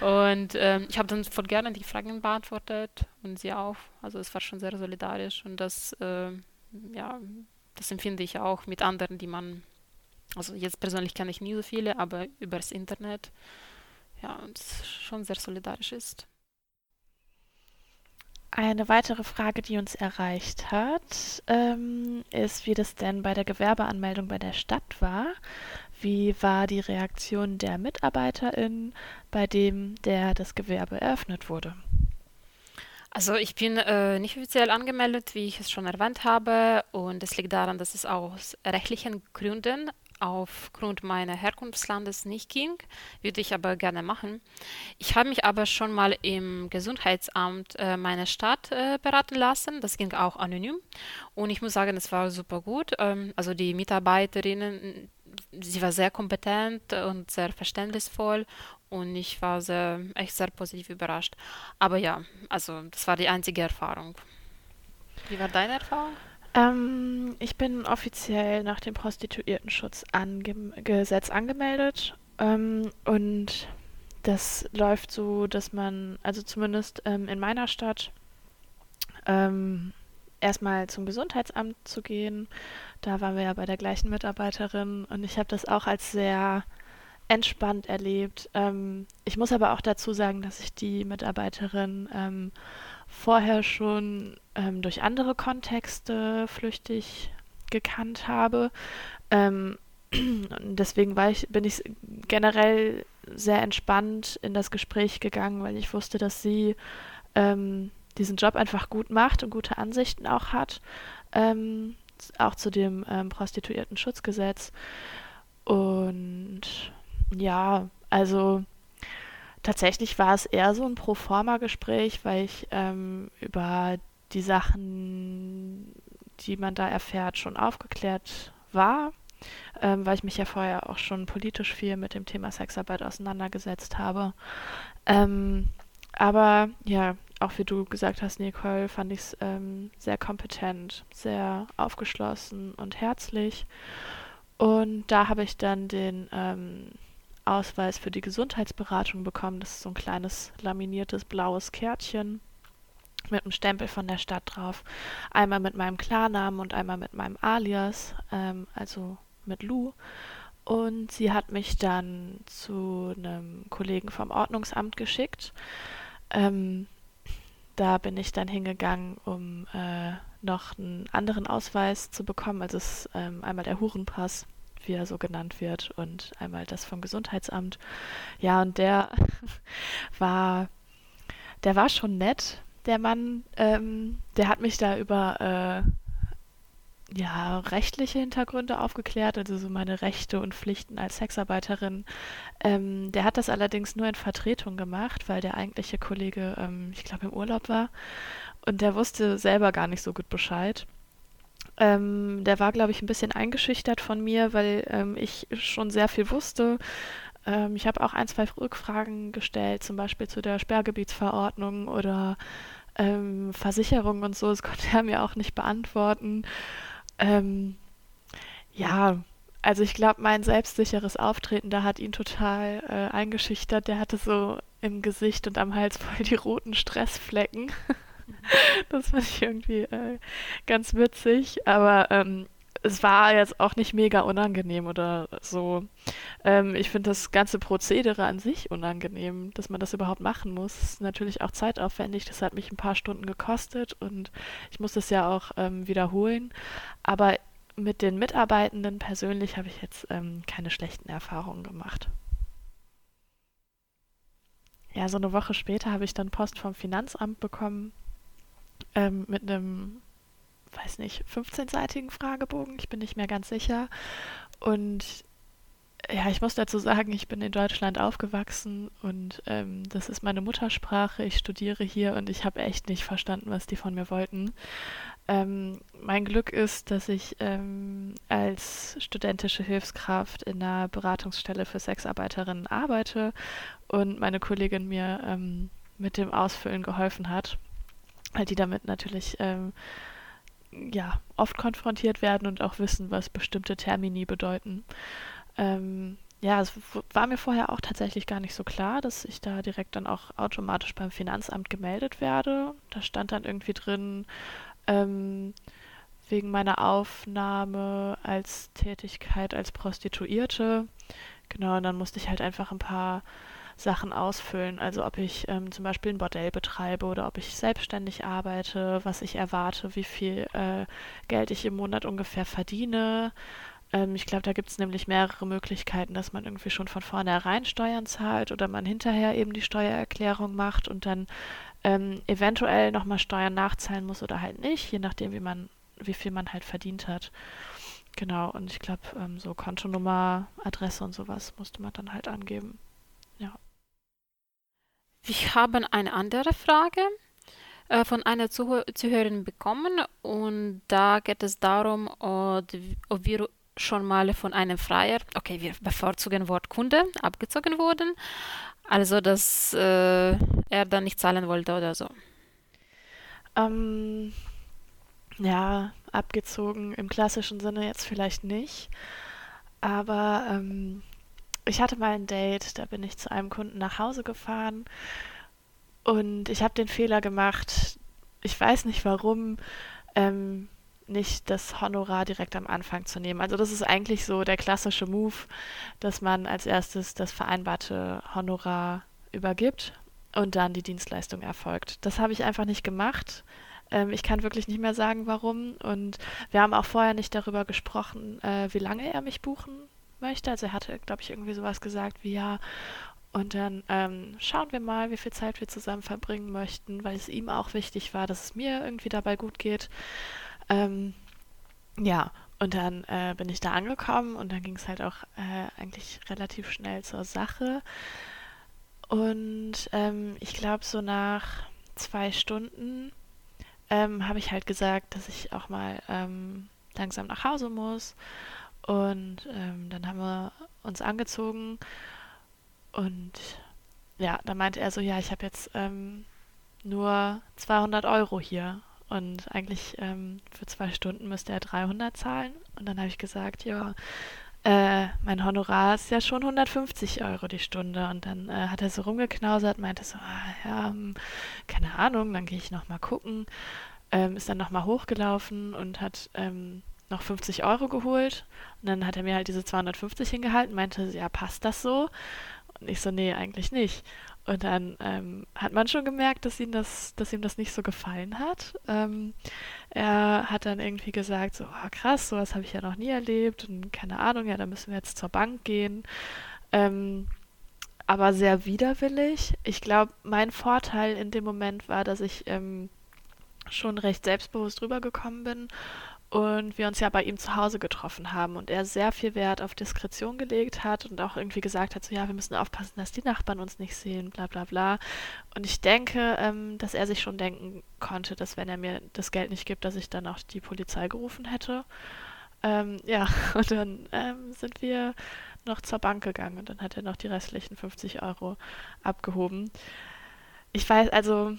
*laughs* Und ähm, ich habe dann voll gerne die Fragen beantwortet und sie auch. Also es war schon sehr solidarisch und das, äh, ja, das empfinde ich auch mit anderen, die man, also jetzt persönlich kenne ich nie so viele, aber übers Internet, ja, und schon sehr solidarisch ist. Eine weitere Frage, die uns erreicht hat, ähm, ist, wie das denn bei der Gewerbeanmeldung bei der Stadt war. Wie war die Reaktion der MitarbeiterInnen, bei dem der das Gewerbe eröffnet wurde? Also ich bin äh, nicht offiziell angemeldet, wie ich es schon erwähnt habe, und es liegt daran, dass es aus rechtlichen Gründen aufgrund meiner Herkunftslandes nicht ging, würde ich aber gerne machen. Ich habe mich aber schon mal im Gesundheitsamt äh, meiner Stadt äh, beraten lassen. Das ging auch anonym. Und ich muss sagen, es war super gut. Ähm, also die Mitarbeiterinnen, sie war sehr kompetent und sehr verständnisvoll und ich war sehr, echt sehr positiv überrascht. Aber ja, also das war die einzige Erfahrung. Wie war deine Erfahrung? Ähm, ich bin offiziell nach dem Prostituiertenschutzgesetz ange angemeldet ähm, und das läuft so, dass man, also zumindest ähm, in meiner Stadt, ähm, erstmal zum Gesundheitsamt zu gehen. Da waren wir ja bei der gleichen Mitarbeiterin und ich habe das auch als sehr entspannt erlebt. Ähm, ich muss aber auch dazu sagen, dass ich die Mitarbeiterin ähm, vorher schon ähm, durch andere Kontexte flüchtig gekannt habe. Ähm, deswegen war ich, bin ich generell sehr entspannt in das Gespräch gegangen, weil ich wusste, dass sie ähm, diesen Job einfach gut macht und gute Ansichten auch hat, ähm, auch zu dem ähm, Prostituierten-Schutzgesetz. Und ja, also tatsächlich war es eher so ein Proforma-Gespräch, weil ich ähm, über die Sachen, die man da erfährt, schon aufgeklärt war, ähm, weil ich mich ja vorher auch schon politisch viel mit dem Thema Sexarbeit auseinandergesetzt habe. Ähm, aber ja, auch wie du gesagt hast, Nicole, fand ich es ähm, sehr kompetent, sehr aufgeschlossen und herzlich. Und da habe ich dann den ähm, Ausweis für die Gesundheitsberatung bekommen. Das ist so ein kleines laminiertes blaues Kärtchen mit einem Stempel von der Stadt drauf. Einmal mit meinem Klarnamen und einmal mit meinem Alias, ähm, also mit Lou. Und sie hat mich dann zu einem Kollegen vom Ordnungsamt geschickt. Ähm, da bin ich dann hingegangen, um äh, noch einen anderen Ausweis zu bekommen. Also es ist ähm, einmal der Hurenpass, wie er so genannt wird, und einmal das vom Gesundheitsamt. Ja, und der *laughs* war, der war schon nett, der Mann. Ähm, der hat mich da über äh, ja, rechtliche Hintergründe aufgeklärt, also so meine Rechte und Pflichten als Sexarbeiterin. Ähm, der hat das allerdings nur in Vertretung gemacht, weil der eigentliche Kollege, ähm, ich glaube, im Urlaub war. Und der wusste selber gar nicht so gut Bescheid. Ähm, der war, glaube ich, ein bisschen eingeschüchtert von mir, weil ähm, ich schon sehr viel wusste. Ähm, ich habe auch ein, zwei Rückfragen gestellt, zum Beispiel zu der Sperrgebietsverordnung oder ähm, Versicherung und so. Das *laughs* konnte er mir auch nicht beantworten. Ähm, ja, also ich glaube, mein selbstsicheres Auftreten, da hat ihn total äh, eingeschüchtert. Der hatte so im Gesicht und am Hals voll die roten Stressflecken. *laughs* das fand ich irgendwie äh, ganz witzig. Aber ähm, es war jetzt auch nicht mega unangenehm oder so. Ähm, ich finde das ganze Prozedere an sich unangenehm, dass man das überhaupt machen muss. Natürlich auch zeitaufwendig. Das hat mich ein paar Stunden gekostet und ich muss das ja auch ähm, wiederholen. Aber mit den Mitarbeitenden persönlich habe ich jetzt ähm, keine schlechten Erfahrungen gemacht. Ja, so eine Woche später habe ich dann Post vom Finanzamt bekommen ähm, mit einem weiß nicht, 15-seitigen Fragebogen. Ich bin nicht mehr ganz sicher. Und ja, ich muss dazu sagen, ich bin in Deutschland aufgewachsen und ähm, das ist meine Muttersprache. Ich studiere hier und ich habe echt nicht verstanden, was die von mir wollten. Ähm, mein Glück ist, dass ich ähm, als studentische Hilfskraft in einer Beratungsstelle für Sexarbeiterinnen arbeite und meine Kollegin mir ähm, mit dem Ausfüllen geholfen hat, weil die damit natürlich ähm, ja, oft konfrontiert werden und auch wissen, was bestimmte Termini bedeuten. Ähm, ja, es war mir vorher auch tatsächlich gar nicht so klar, dass ich da direkt dann auch automatisch beim Finanzamt gemeldet werde. Da stand dann irgendwie drin, ähm, wegen meiner Aufnahme als Tätigkeit als Prostituierte. Genau, und dann musste ich halt einfach ein paar Sachen ausfüllen. Also ob ich ähm, zum Beispiel ein Bordell betreibe oder ob ich selbstständig arbeite, was ich erwarte, wie viel äh, Geld ich im Monat ungefähr verdiene. Ähm, ich glaube, da gibt es nämlich mehrere Möglichkeiten, dass man irgendwie schon von vornherein Steuern zahlt oder man hinterher eben die Steuererklärung macht und dann ähm, eventuell nochmal Steuern nachzahlen muss oder halt nicht, je nachdem, wie man, wie viel man halt verdient hat. Genau, und ich glaube, ähm, so Kontonummer, Adresse und sowas musste man dann halt angeben. Wir haben eine andere Frage äh, von einer Zuh Zuhörerin bekommen und da geht es darum, ob, ob wir schon mal von einem Freier, okay, wir bevorzugen Wort Kunde, abgezogen wurden, also dass äh, er dann nicht zahlen wollte oder so. Ähm, ja, abgezogen im klassischen Sinne jetzt vielleicht nicht, aber ähm, ich hatte mal ein Date, da bin ich zu einem Kunden nach Hause gefahren und ich habe den Fehler gemacht, ich weiß nicht warum, ähm, nicht das Honorar direkt am Anfang zu nehmen. Also das ist eigentlich so der klassische Move, dass man als erstes das vereinbarte Honorar übergibt und dann die Dienstleistung erfolgt. Das habe ich einfach nicht gemacht. Ähm, ich kann wirklich nicht mehr sagen, warum. Und wir haben auch vorher nicht darüber gesprochen, äh, wie lange er mich buchen möchte. Also er hatte, glaube ich, irgendwie sowas gesagt wie ja. Und dann ähm, schauen wir mal, wie viel Zeit wir zusammen verbringen möchten, weil es ihm auch wichtig war, dass es mir irgendwie dabei gut geht. Ähm, ja, und dann äh, bin ich da angekommen und dann ging es halt auch äh, eigentlich relativ schnell zur Sache. Und ähm, ich glaube, so nach zwei Stunden ähm, habe ich halt gesagt, dass ich auch mal ähm, langsam nach Hause muss. Und ähm, dann haben wir uns angezogen und ja, dann meinte er so, ja, ich habe jetzt ähm, nur 200 Euro hier und eigentlich ähm, für zwei Stunden müsste er 300 zahlen. Und dann habe ich gesagt, ja, äh, mein Honorar ist ja schon 150 Euro die Stunde. Und dann äh, hat er so rumgeknausert, meinte so, ah, ja, hm, keine Ahnung, dann gehe ich nochmal gucken. Ähm, ist dann nochmal hochgelaufen und hat ähm, noch 50 Euro geholt. Und dann hat er mir halt diese 250 hingehalten, meinte, ja, passt das so? Und ich so, nee, eigentlich nicht. Und dann ähm, hat man schon gemerkt, dass ihm das, dass ihm das nicht so gefallen hat. Ähm, er hat dann irgendwie gesagt, so oh, krass, sowas habe ich ja noch nie erlebt und keine Ahnung, ja, da müssen wir jetzt zur Bank gehen. Ähm, aber sehr widerwillig. Ich glaube, mein Vorteil in dem Moment war, dass ich ähm, schon recht selbstbewusst rübergekommen bin und wir uns ja bei ihm zu Hause getroffen haben und er sehr viel Wert auf Diskretion gelegt hat und auch irgendwie gesagt hat, so ja, wir müssen aufpassen, dass die Nachbarn uns nicht sehen, bla bla bla. Und ich denke, ähm, dass er sich schon denken konnte, dass wenn er mir das Geld nicht gibt, dass ich dann auch die Polizei gerufen hätte. Ähm, ja, *laughs* und dann ähm, sind wir noch zur Bank gegangen und dann hat er noch die restlichen 50 Euro abgehoben. Ich weiß, also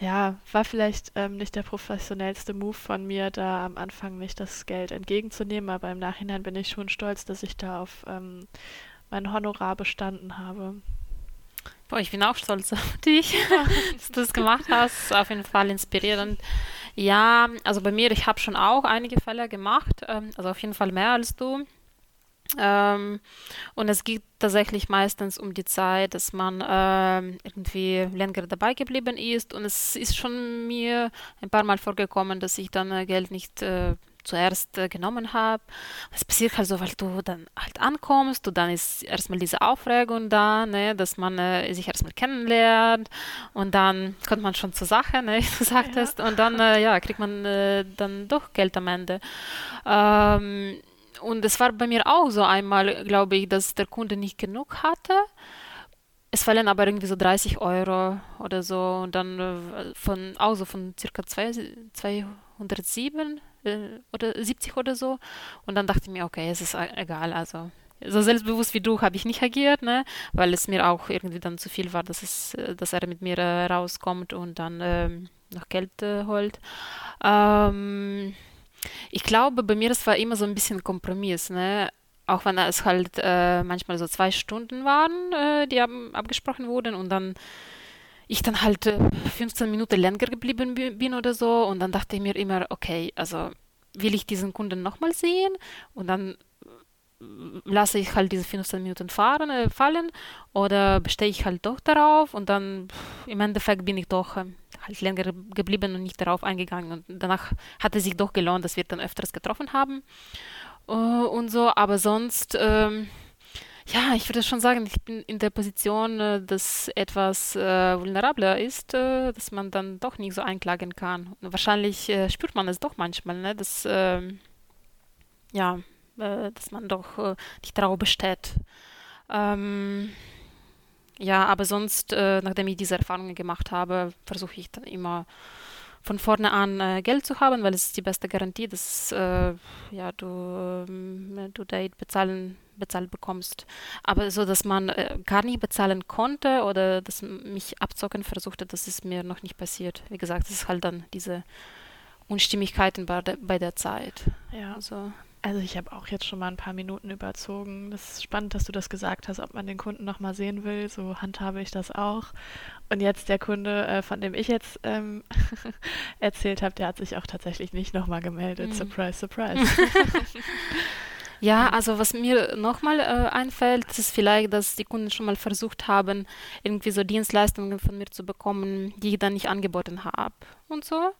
ja, war vielleicht ähm, nicht der professionellste Move von mir, da am Anfang nicht das Geld entgegenzunehmen, aber im Nachhinein bin ich schon stolz, dass ich da auf ähm, mein Honorar bestanden habe. Boah, ich bin auch stolz *laughs* auf dich, *laughs* dass du das gemacht hast. Auf jeden Fall inspirierend. Ja, also bei mir, ich habe schon auch einige Fälle gemacht, ähm, also auf jeden Fall mehr als du. Ähm, und es geht tatsächlich meistens um die Zeit, dass man äh, irgendwie länger dabei geblieben ist. Und es ist schon mir ein paar Mal vorgekommen, dass ich dann äh, Geld nicht äh, zuerst äh, genommen habe. Es passiert halt so, weil du dann halt ankommst und dann ist erstmal diese Aufregung da, ne, dass man äh, sich erstmal kennenlernt und dann kommt man schon zur Sache, ne, *laughs* wie du sagtest, ja. und dann äh, ja, kriegt man dann doch Geld am Ende. Ähm, und es war bei mir auch so einmal, glaube ich, dass der Kunde nicht genug hatte. Es fallen aber irgendwie so 30 Euro oder so und dann äh, von, auch so von circa 207 äh, oder 70 oder so. Und dann dachte ich mir, okay, es ist e-, egal, also so selbstbewusst wie du habe ich nicht agiert, ne? weil es mir auch irgendwie dann zu viel war, dass, es, äh, dass er mit mir rauskommt und dann ähm, noch Geld äh, holt. Ähm, ich glaube, bei mir das war immer so ein bisschen Kompromiss, ne? Auch wenn es halt äh, manchmal so zwei Stunden waren, äh, die abgesprochen wurden und dann ich dann halt äh, 15 Minuten länger geblieben bin oder so und dann dachte ich mir immer, okay, also will ich diesen Kunden nochmal sehen und dann äh, lasse ich halt diese 15 Minuten fahren, äh, fallen oder bestehe ich halt doch darauf und dann pff, im Endeffekt bin ich doch äh, halt länger geblieben und nicht darauf eingegangen. Und danach hat es sich doch gelohnt, dass wir dann öfters getroffen haben uh, und so. Aber sonst, ähm, ja, ich würde schon sagen, ich bin in der Position, äh, dass etwas äh, vulnerabler ist, äh, dass man dann doch nicht so einklagen kann. Und wahrscheinlich äh, spürt man es doch manchmal, ne, dass, ähm, ja, äh, dass man doch nicht darauf besteht. Ähm, ja, aber sonst, äh, nachdem ich diese Erfahrungen gemacht habe, versuche ich dann immer von vorne an äh, Geld zu haben, weil es ist die beste Garantie, dass äh, ja, du, ähm, du Date bezahlen, bezahlt bekommst. Aber so, dass man äh, gar nicht bezahlen konnte oder dass mich abzocken versuchte, das ist mir noch nicht passiert. Wie gesagt, es ist halt dann diese Unstimmigkeiten bei der, bei der Zeit. Ja. Also, also ich habe auch jetzt schon mal ein paar Minuten überzogen. Das ist spannend, dass du das gesagt hast, ob man den Kunden noch mal sehen will. So handhabe ich das auch. Und jetzt der Kunde, äh, von dem ich jetzt ähm, *laughs* erzählt habe, der hat sich auch tatsächlich nicht noch mal gemeldet. Mhm. Surprise, surprise. *laughs* Ja, also was mir nochmal äh, einfällt, ist vielleicht, dass die Kunden schon mal versucht haben, irgendwie so Dienstleistungen von mir zu bekommen, die ich dann nicht angeboten habe und so.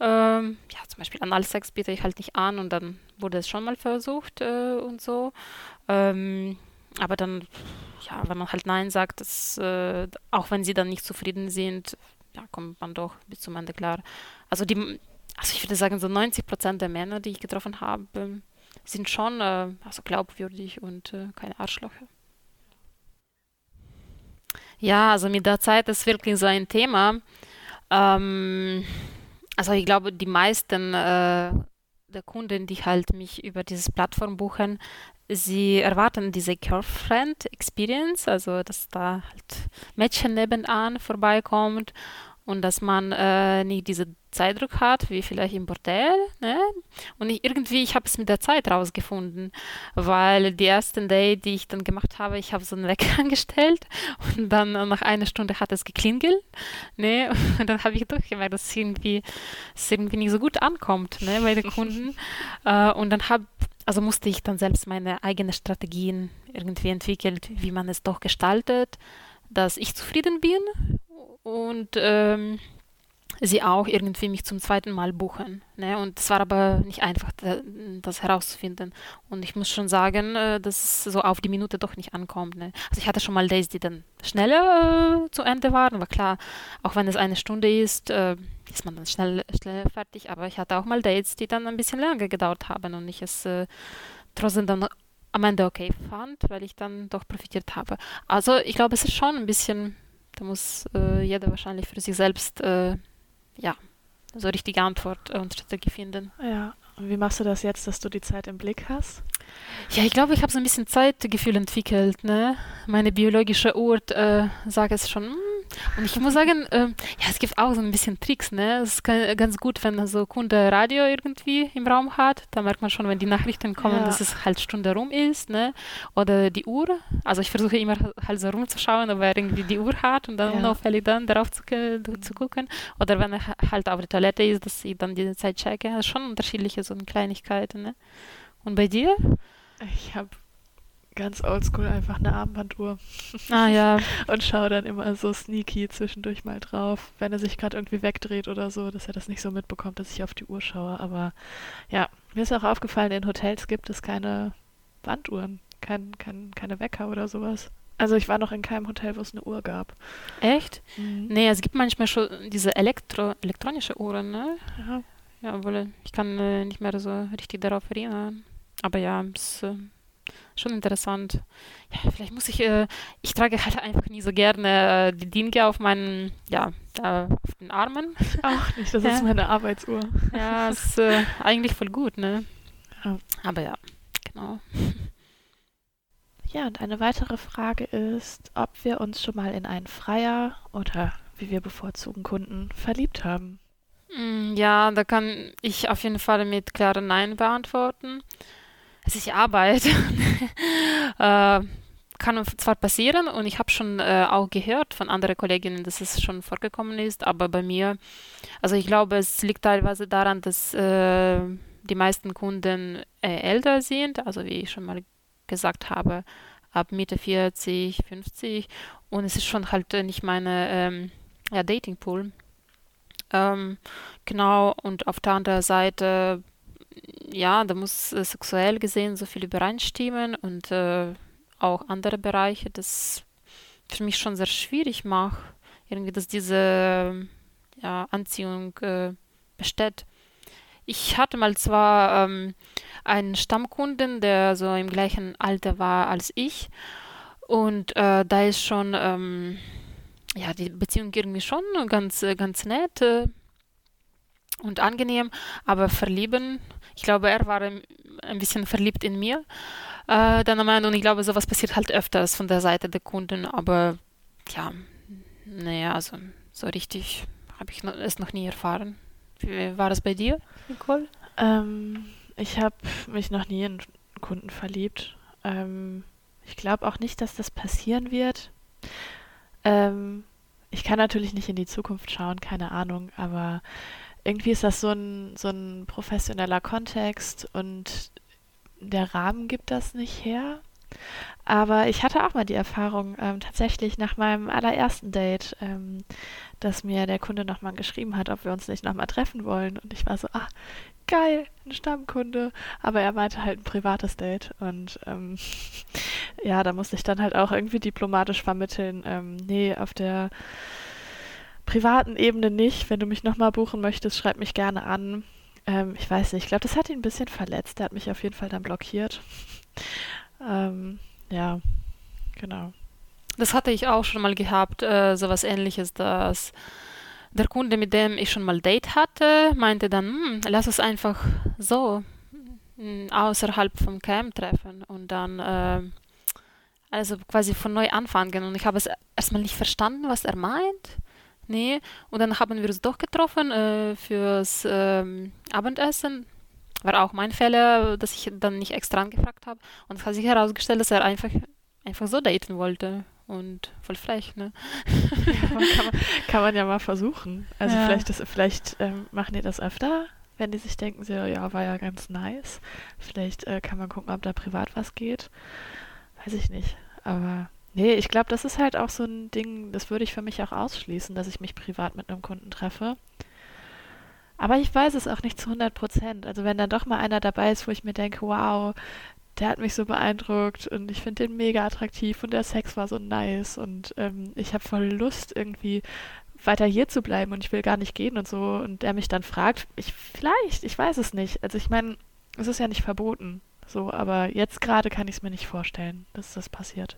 Ähm, ja, zum Beispiel Analsex biete ich halt nicht an und dann wurde es schon mal versucht äh, und so. Ähm, aber dann, ja, wenn man halt Nein sagt, das, äh, auch wenn sie dann nicht zufrieden sind, ja, kommt man doch bis zum Ende klar. Also die, also ich würde sagen, so 90 Prozent der Männer, die ich getroffen habe, sind schon äh, also glaubwürdig und äh, keine Arschlöcher. Ja, also mit der Zeit ist wirklich so ein Thema. Ähm, also ich glaube, die meisten äh, der Kunden, die halt mich über diese Plattform buchen, sie erwarten diese Girlfriend Experience, also dass da halt Mädchen nebenan vorbeikommt und dass man äh, nicht diese Zeitdruck hat, wie vielleicht im Bordell. Ne? Und ich, irgendwie, ich habe es mit der Zeit rausgefunden, weil die ersten Day, die ich dann gemacht habe, ich habe so einen Wecker *laughs* angestellt und dann nach einer Stunde hat es geklingelt. Ne? *laughs* Und dann habe ich durchgemerkt, dass es irgendwie, es irgendwie nicht so gut ankommt ne, bei den Kunden. *laughs* äh, und dann habe also musste ich dann selbst meine eigenen Strategien irgendwie entwickeln, wie man es doch gestaltet, dass ich zufrieden bin und ähm, sie auch irgendwie mich zum zweiten Mal buchen. Ne? Und es war aber nicht einfach, das herauszufinden. Und ich muss schon sagen, äh, dass es so auf die Minute doch nicht ankommt. Ne? Also ich hatte schon mal Days, die dann schneller äh, zu Ende waren. Aber klar, auch wenn es eine Stunde ist, äh, ist man dann schnell, schnell fertig. Aber ich hatte auch mal Dates, die dann ein bisschen länger gedauert haben und ich es äh, trotzdem dann am Ende okay fand, weil ich dann doch profitiert habe. Also ich glaube, es ist schon ein bisschen, da muss äh, jeder wahrscheinlich für sich selbst äh, ja, so richtige Antwort und Strategie finden. Ja. Und wie machst du das jetzt, dass du die Zeit im Blick hast? Ja, ich glaube, ich habe so ein bisschen Zeitgefühl entwickelt. Ne? Meine biologische Uhr äh, sagt es schon, hm, und ich muss sagen, äh, ja, es gibt auch so ein bisschen Tricks, ne? Es ist ganz gut, wenn so Kunde Radio irgendwie im Raum hat. Da merkt man schon, wenn die Nachrichten kommen, ja. dass es halt Stunde rum ist, ne? Oder die Uhr. Also ich versuche immer halt so rumzuschauen, ob er irgendwie die Uhr hat und dann ja. unauffällig dann darauf zu, zu gucken. Oder wenn er halt auf der Toilette ist, dass ich dann die Zeit checke. Das ist schon unterschiedliche so Kleinigkeiten, ne? Und bei dir? Ich habe ganz oldschool einfach eine Armbanduhr. Ah ja. *laughs* und schaue dann immer so sneaky zwischendurch mal drauf, wenn er sich gerade irgendwie wegdreht oder so, dass er das nicht so mitbekommt, dass ich auf die Uhr schaue. Aber ja, mir ist auch aufgefallen, in Hotels gibt es keine Banduhren, kein, kein, keine Wecker oder sowas. Also ich war noch in keinem Hotel, wo es eine Uhr gab. Echt? Mhm. Nee, es gibt manchmal schon diese Elektro elektronische Uhren, ne? Ja. Ja, obwohl ich kann äh, nicht mehr so richtig darauf erinnern. Aber ja, es äh, schon interessant. Ja, vielleicht muss ich, äh, ich trage halt einfach nie so gerne äh, die Dinge auf meinen, ja, äh, auf den Armen. *laughs* Ach, nicht, das ja. ist meine Arbeitsuhr. Ja, ist äh, eigentlich voll gut, ne? Ja. Aber ja, genau. Ja, und eine weitere Frage ist, ob wir uns schon mal in einen Freier oder wie wir bevorzugen Kunden verliebt haben. Mm, ja, da kann ich auf jeden Fall mit klaren Nein beantworten es ist Arbeit. *laughs* äh, kann zwar passieren und ich habe schon äh, auch gehört von anderen Kolleginnen, dass es schon vorgekommen ist, aber bei mir, also ich glaube, es liegt teilweise daran, dass äh, die meisten Kunden äh, älter sind, also wie ich schon mal gesagt habe, ab Mitte 40, 50 und es ist schon halt nicht meine ähm, ja, Datingpool. Ähm, genau, und auf der anderen Seite ja, da muss äh, sexuell gesehen so viel übereinstimmen und äh, auch andere Bereiche, das für mich schon sehr schwierig macht, irgendwie, dass diese ja, Anziehung äh, besteht. Ich hatte mal zwar ähm, einen Stammkunden, der so im gleichen Alter war als ich und äh, da ist schon ähm, ja die Beziehung irgendwie schon ganz ganz nett äh, und angenehm, aber verlieben ich glaube, er war ein bisschen verliebt in mir. Äh, dann am und ich glaube, sowas passiert halt öfters von der Seite der Kunden, aber ja, naja, also so richtig habe ich es noch nie erfahren. Wie war das bei dir, Nicole? Ähm, ich habe mich noch nie in Kunden verliebt. Ähm, ich glaube auch nicht, dass das passieren wird. Ähm, ich kann natürlich nicht in die Zukunft schauen, keine Ahnung, aber irgendwie ist das so ein, so ein professioneller Kontext und der Rahmen gibt das nicht her. Aber ich hatte auch mal die Erfahrung, ähm, tatsächlich nach meinem allerersten Date, ähm, dass mir der Kunde nochmal geschrieben hat, ob wir uns nicht nochmal treffen wollen. Und ich war so, ah, geil, ein Stammkunde. Aber er meinte halt ein privates Date. Und ähm, *laughs* ja, da musste ich dann halt auch irgendwie diplomatisch vermitteln, ähm, nee, auf der privaten Ebene nicht. Wenn du mich nochmal buchen möchtest, schreib mich gerne an. Ähm, ich weiß nicht, ich glaube, das hat ihn ein bisschen verletzt. Der hat mich auf jeden Fall dann blockiert. *laughs* ähm, ja, genau. Das hatte ich auch schon mal gehabt, äh, sowas ähnliches, dass der Kunde, mit dem ich schon mal Date hatte, meinte dann, hm, lass uns einfach so hm, außerhalb vom Camp treffen und dann äh, also quasi von neu anfangen. Und ich habe es erstmal nicht verstanden, was er meint. Nee. Und dann haben wir uns doch getroffen äh, fürs ähm, Abendessen. War auch mein Fehler, dass ich dann nicht extra angefragt habe. Und es hat sich herausgestellt, dass er einfach, einfach so daten wollte. Und voll frech, ne? Ja, kann, man, kann, man, ja mal versuchen. Also ja. vielleicht, das, vielleicht ähm, machen die das öfter, wenn die sich denken, so, ja, war ja ganz nice. Vielleicht äh, kann man gucken, ob da privat was geht. Weiß ich nicht. Aber nee, ich glaube, das ist halt auch so ein Ding, das würde ich für mich auch ausschließen, dass ich mich privat mit einem Kunden treffe. Aber ich weiß es auch nicht zu 100 Prozent. Also wenn dann doch mal einer dabei ist, wo ich mir denke, wow, der hat mich so beeindruckt und ich finde den mega attraktiv und der Sex war so nice und ähm, ich habe voll Lust irgendwie weiter hier zu bleiben und ich will gar nicht gehen und so und der mich dann fragt, ich vielleicht, ich weiß es nicht. Also ich meine, es ist ja nicht verboten, so, aber jetzt gerade kann ich es mir nicht vorstellen, dass das passiert.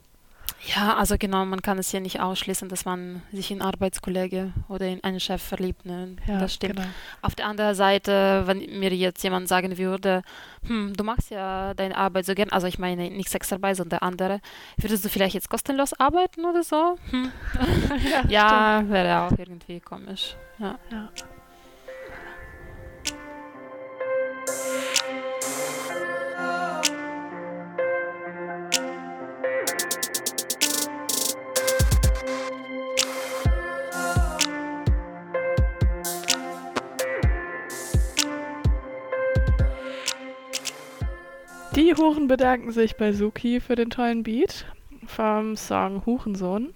Ja, also genau, man kann es ja nicht ausschließen, dass man sich in Arbeitskollege oder in einen Chef verliebt. Ne? Ja, das stimmt. Genau. Auf der anderen Seite, wenn mir jetzt jemand sagen würde, hm, du machst ja deine Arbeit so gern, also ich meine nicht Sexarbeit, sondern andere, würdest du vielleicht jetzt kostenlos arbeiten oder so? Hm. *laughs* ja, ja wäre auch irgendwie komisch. ja. ja. Die Huren bedanken sich bei Suki für den tollen Beat vom Song Hurensohn.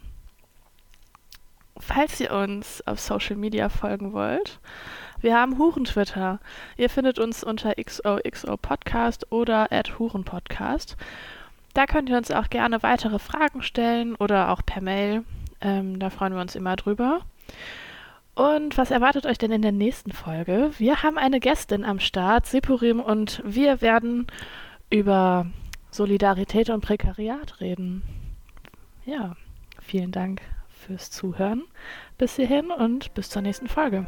Falls ihr uns auf Social Media folgen wollt, wir haben Huren-Twitter. Ihr findet uns unter XOXO Podcast oder at Hurenpodcast. Da könnt ihr uns auch gerne weitere Fragen stellen oder auch per Mail. Ähm, da freuen wir uns immer drüber. Und was erwartet euch denn in der nächsten Folge? Wir haben eine Gästin am Start, Sipurim, und wir werden über Solidarität und Prekariat reden. Ja, vielen Dank fürs Zuhören bis hierhin und bis zur nächsten Folge.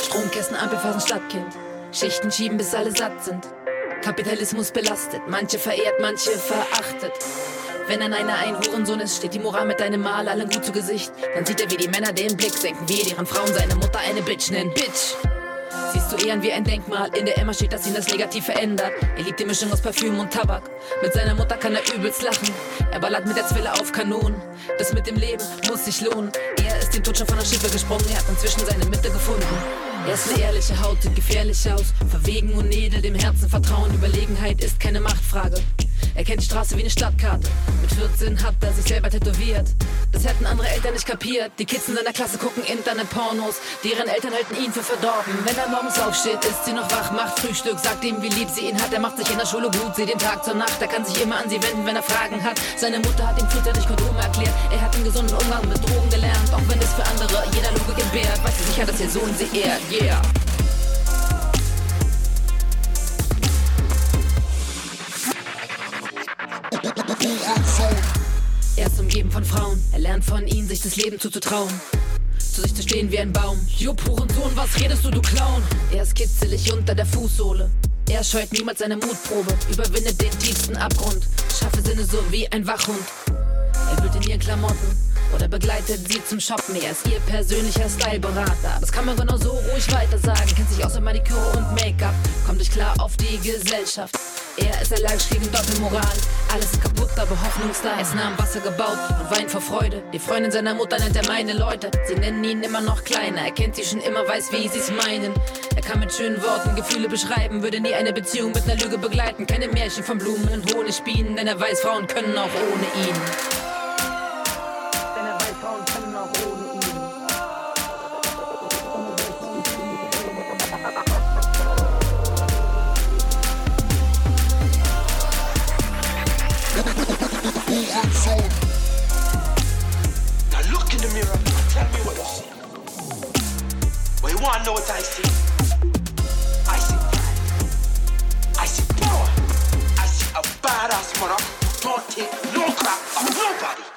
Stromkästen, Ampelphasen, Stadtkind. Schichten schieben, bis alle satt sind. Kapitalismus belastet, manche verehrt, manche verachtet. Wenn an einer ein Hurensohn ist, steht die Moral mit deinem Mal allen gut zu Gesicht. Dann sieht er, wie die Männer den Blick senken, wie deren Frauen seine Mutter eine Bitch nennen. Bitch! Siehst du Ehren wie ein Denkmal, in der Emma steht, dass ihn das Negativ verändert. Er liebt die Mischung aus Parfüm und Tabak. Mit seiner Mutter kann er übelst lachen. Er ballert mit der Zwille auf Kanonen. Das mit dem Leben muss sich lohnen. Er ist dem Tod schon von der Schippe gesprungen, er hat inzwischen seine Mitte gefunden. Er ist eine ehrliche Haut, sieht gefährlich aus. Verwegen und edel, dem Herzen vertrauen. Überlegenheit ist keine Machtfrage. Er kennt die Straße wie eine Stadtkarte. Mit 14 hat er sich selber tätowiert. Das hätten andere Eltern nicht kapiert. Die Kids in seiner Klasse gucken Internet-Pornos. Deren Eltern halten ihn für verdorben. Wenn er morgens aufsteht, ist sie noch wach, macht Frühstück, sagt ihm, wie lieb sie ihn hat. Er macht sich in der Schule gut, sie den Tag zur Nacht. Er kann sich immer an sie wenden, wenn er Fragen hat. Seine Mutter hat ihm frühzeitig Kondome erklärt. Er hat einen gesunden Umgang mit Drogen gelernt. Auch wenn es für andere jeder Logik entbehrt, weiß sie sicher, dass ihr Sohn sie ehrt. Yeah. Er ist umgeben von Frauen, er lernt von ihnen, sich das Leben zuzutrauen. Zu sich zu stehen wie ein Baum. Jupp, Hurensohn, was redest du, du Clown? Er ist kitzelig unter der Fußsohle. Er scheut niemals seine Mutprobe, überwindet den tiefsten Abgrund. Schaffe Sinne so wie ein Wachhund. Er wühlt in ihren Klamotten oder begleitet sie zum Shoppen. Er ist ihr persönlicher Styleberater. Das kann man genau so ruhig weiter sagen. Kennt sich in Maniküre und Make-up, kommt euch klar auf die Gesellschaft. Er ist allergisch gegen Doppelmoral. Alles kaputt, aber Hoffnung ist ist nah am Wasser gebaut und weint vor Freude. Die Freundin seiner Mutter nennt er meine Leute. Sie nennen ihn immer noch kleiner. Er kennt sie schon immer, weiß, wie sie's meinen. Er kann mit schönen Worten Gefühle beschreiben, würde nie eine Beziehung mit einer Lüge begleiten. Keine Märchen von Blumen und Honigbienen, denn er weiß, Frauen können auch ohne ihn. Know what I see? I see I see power. I see a badass mother. Don't take no crap from nobody.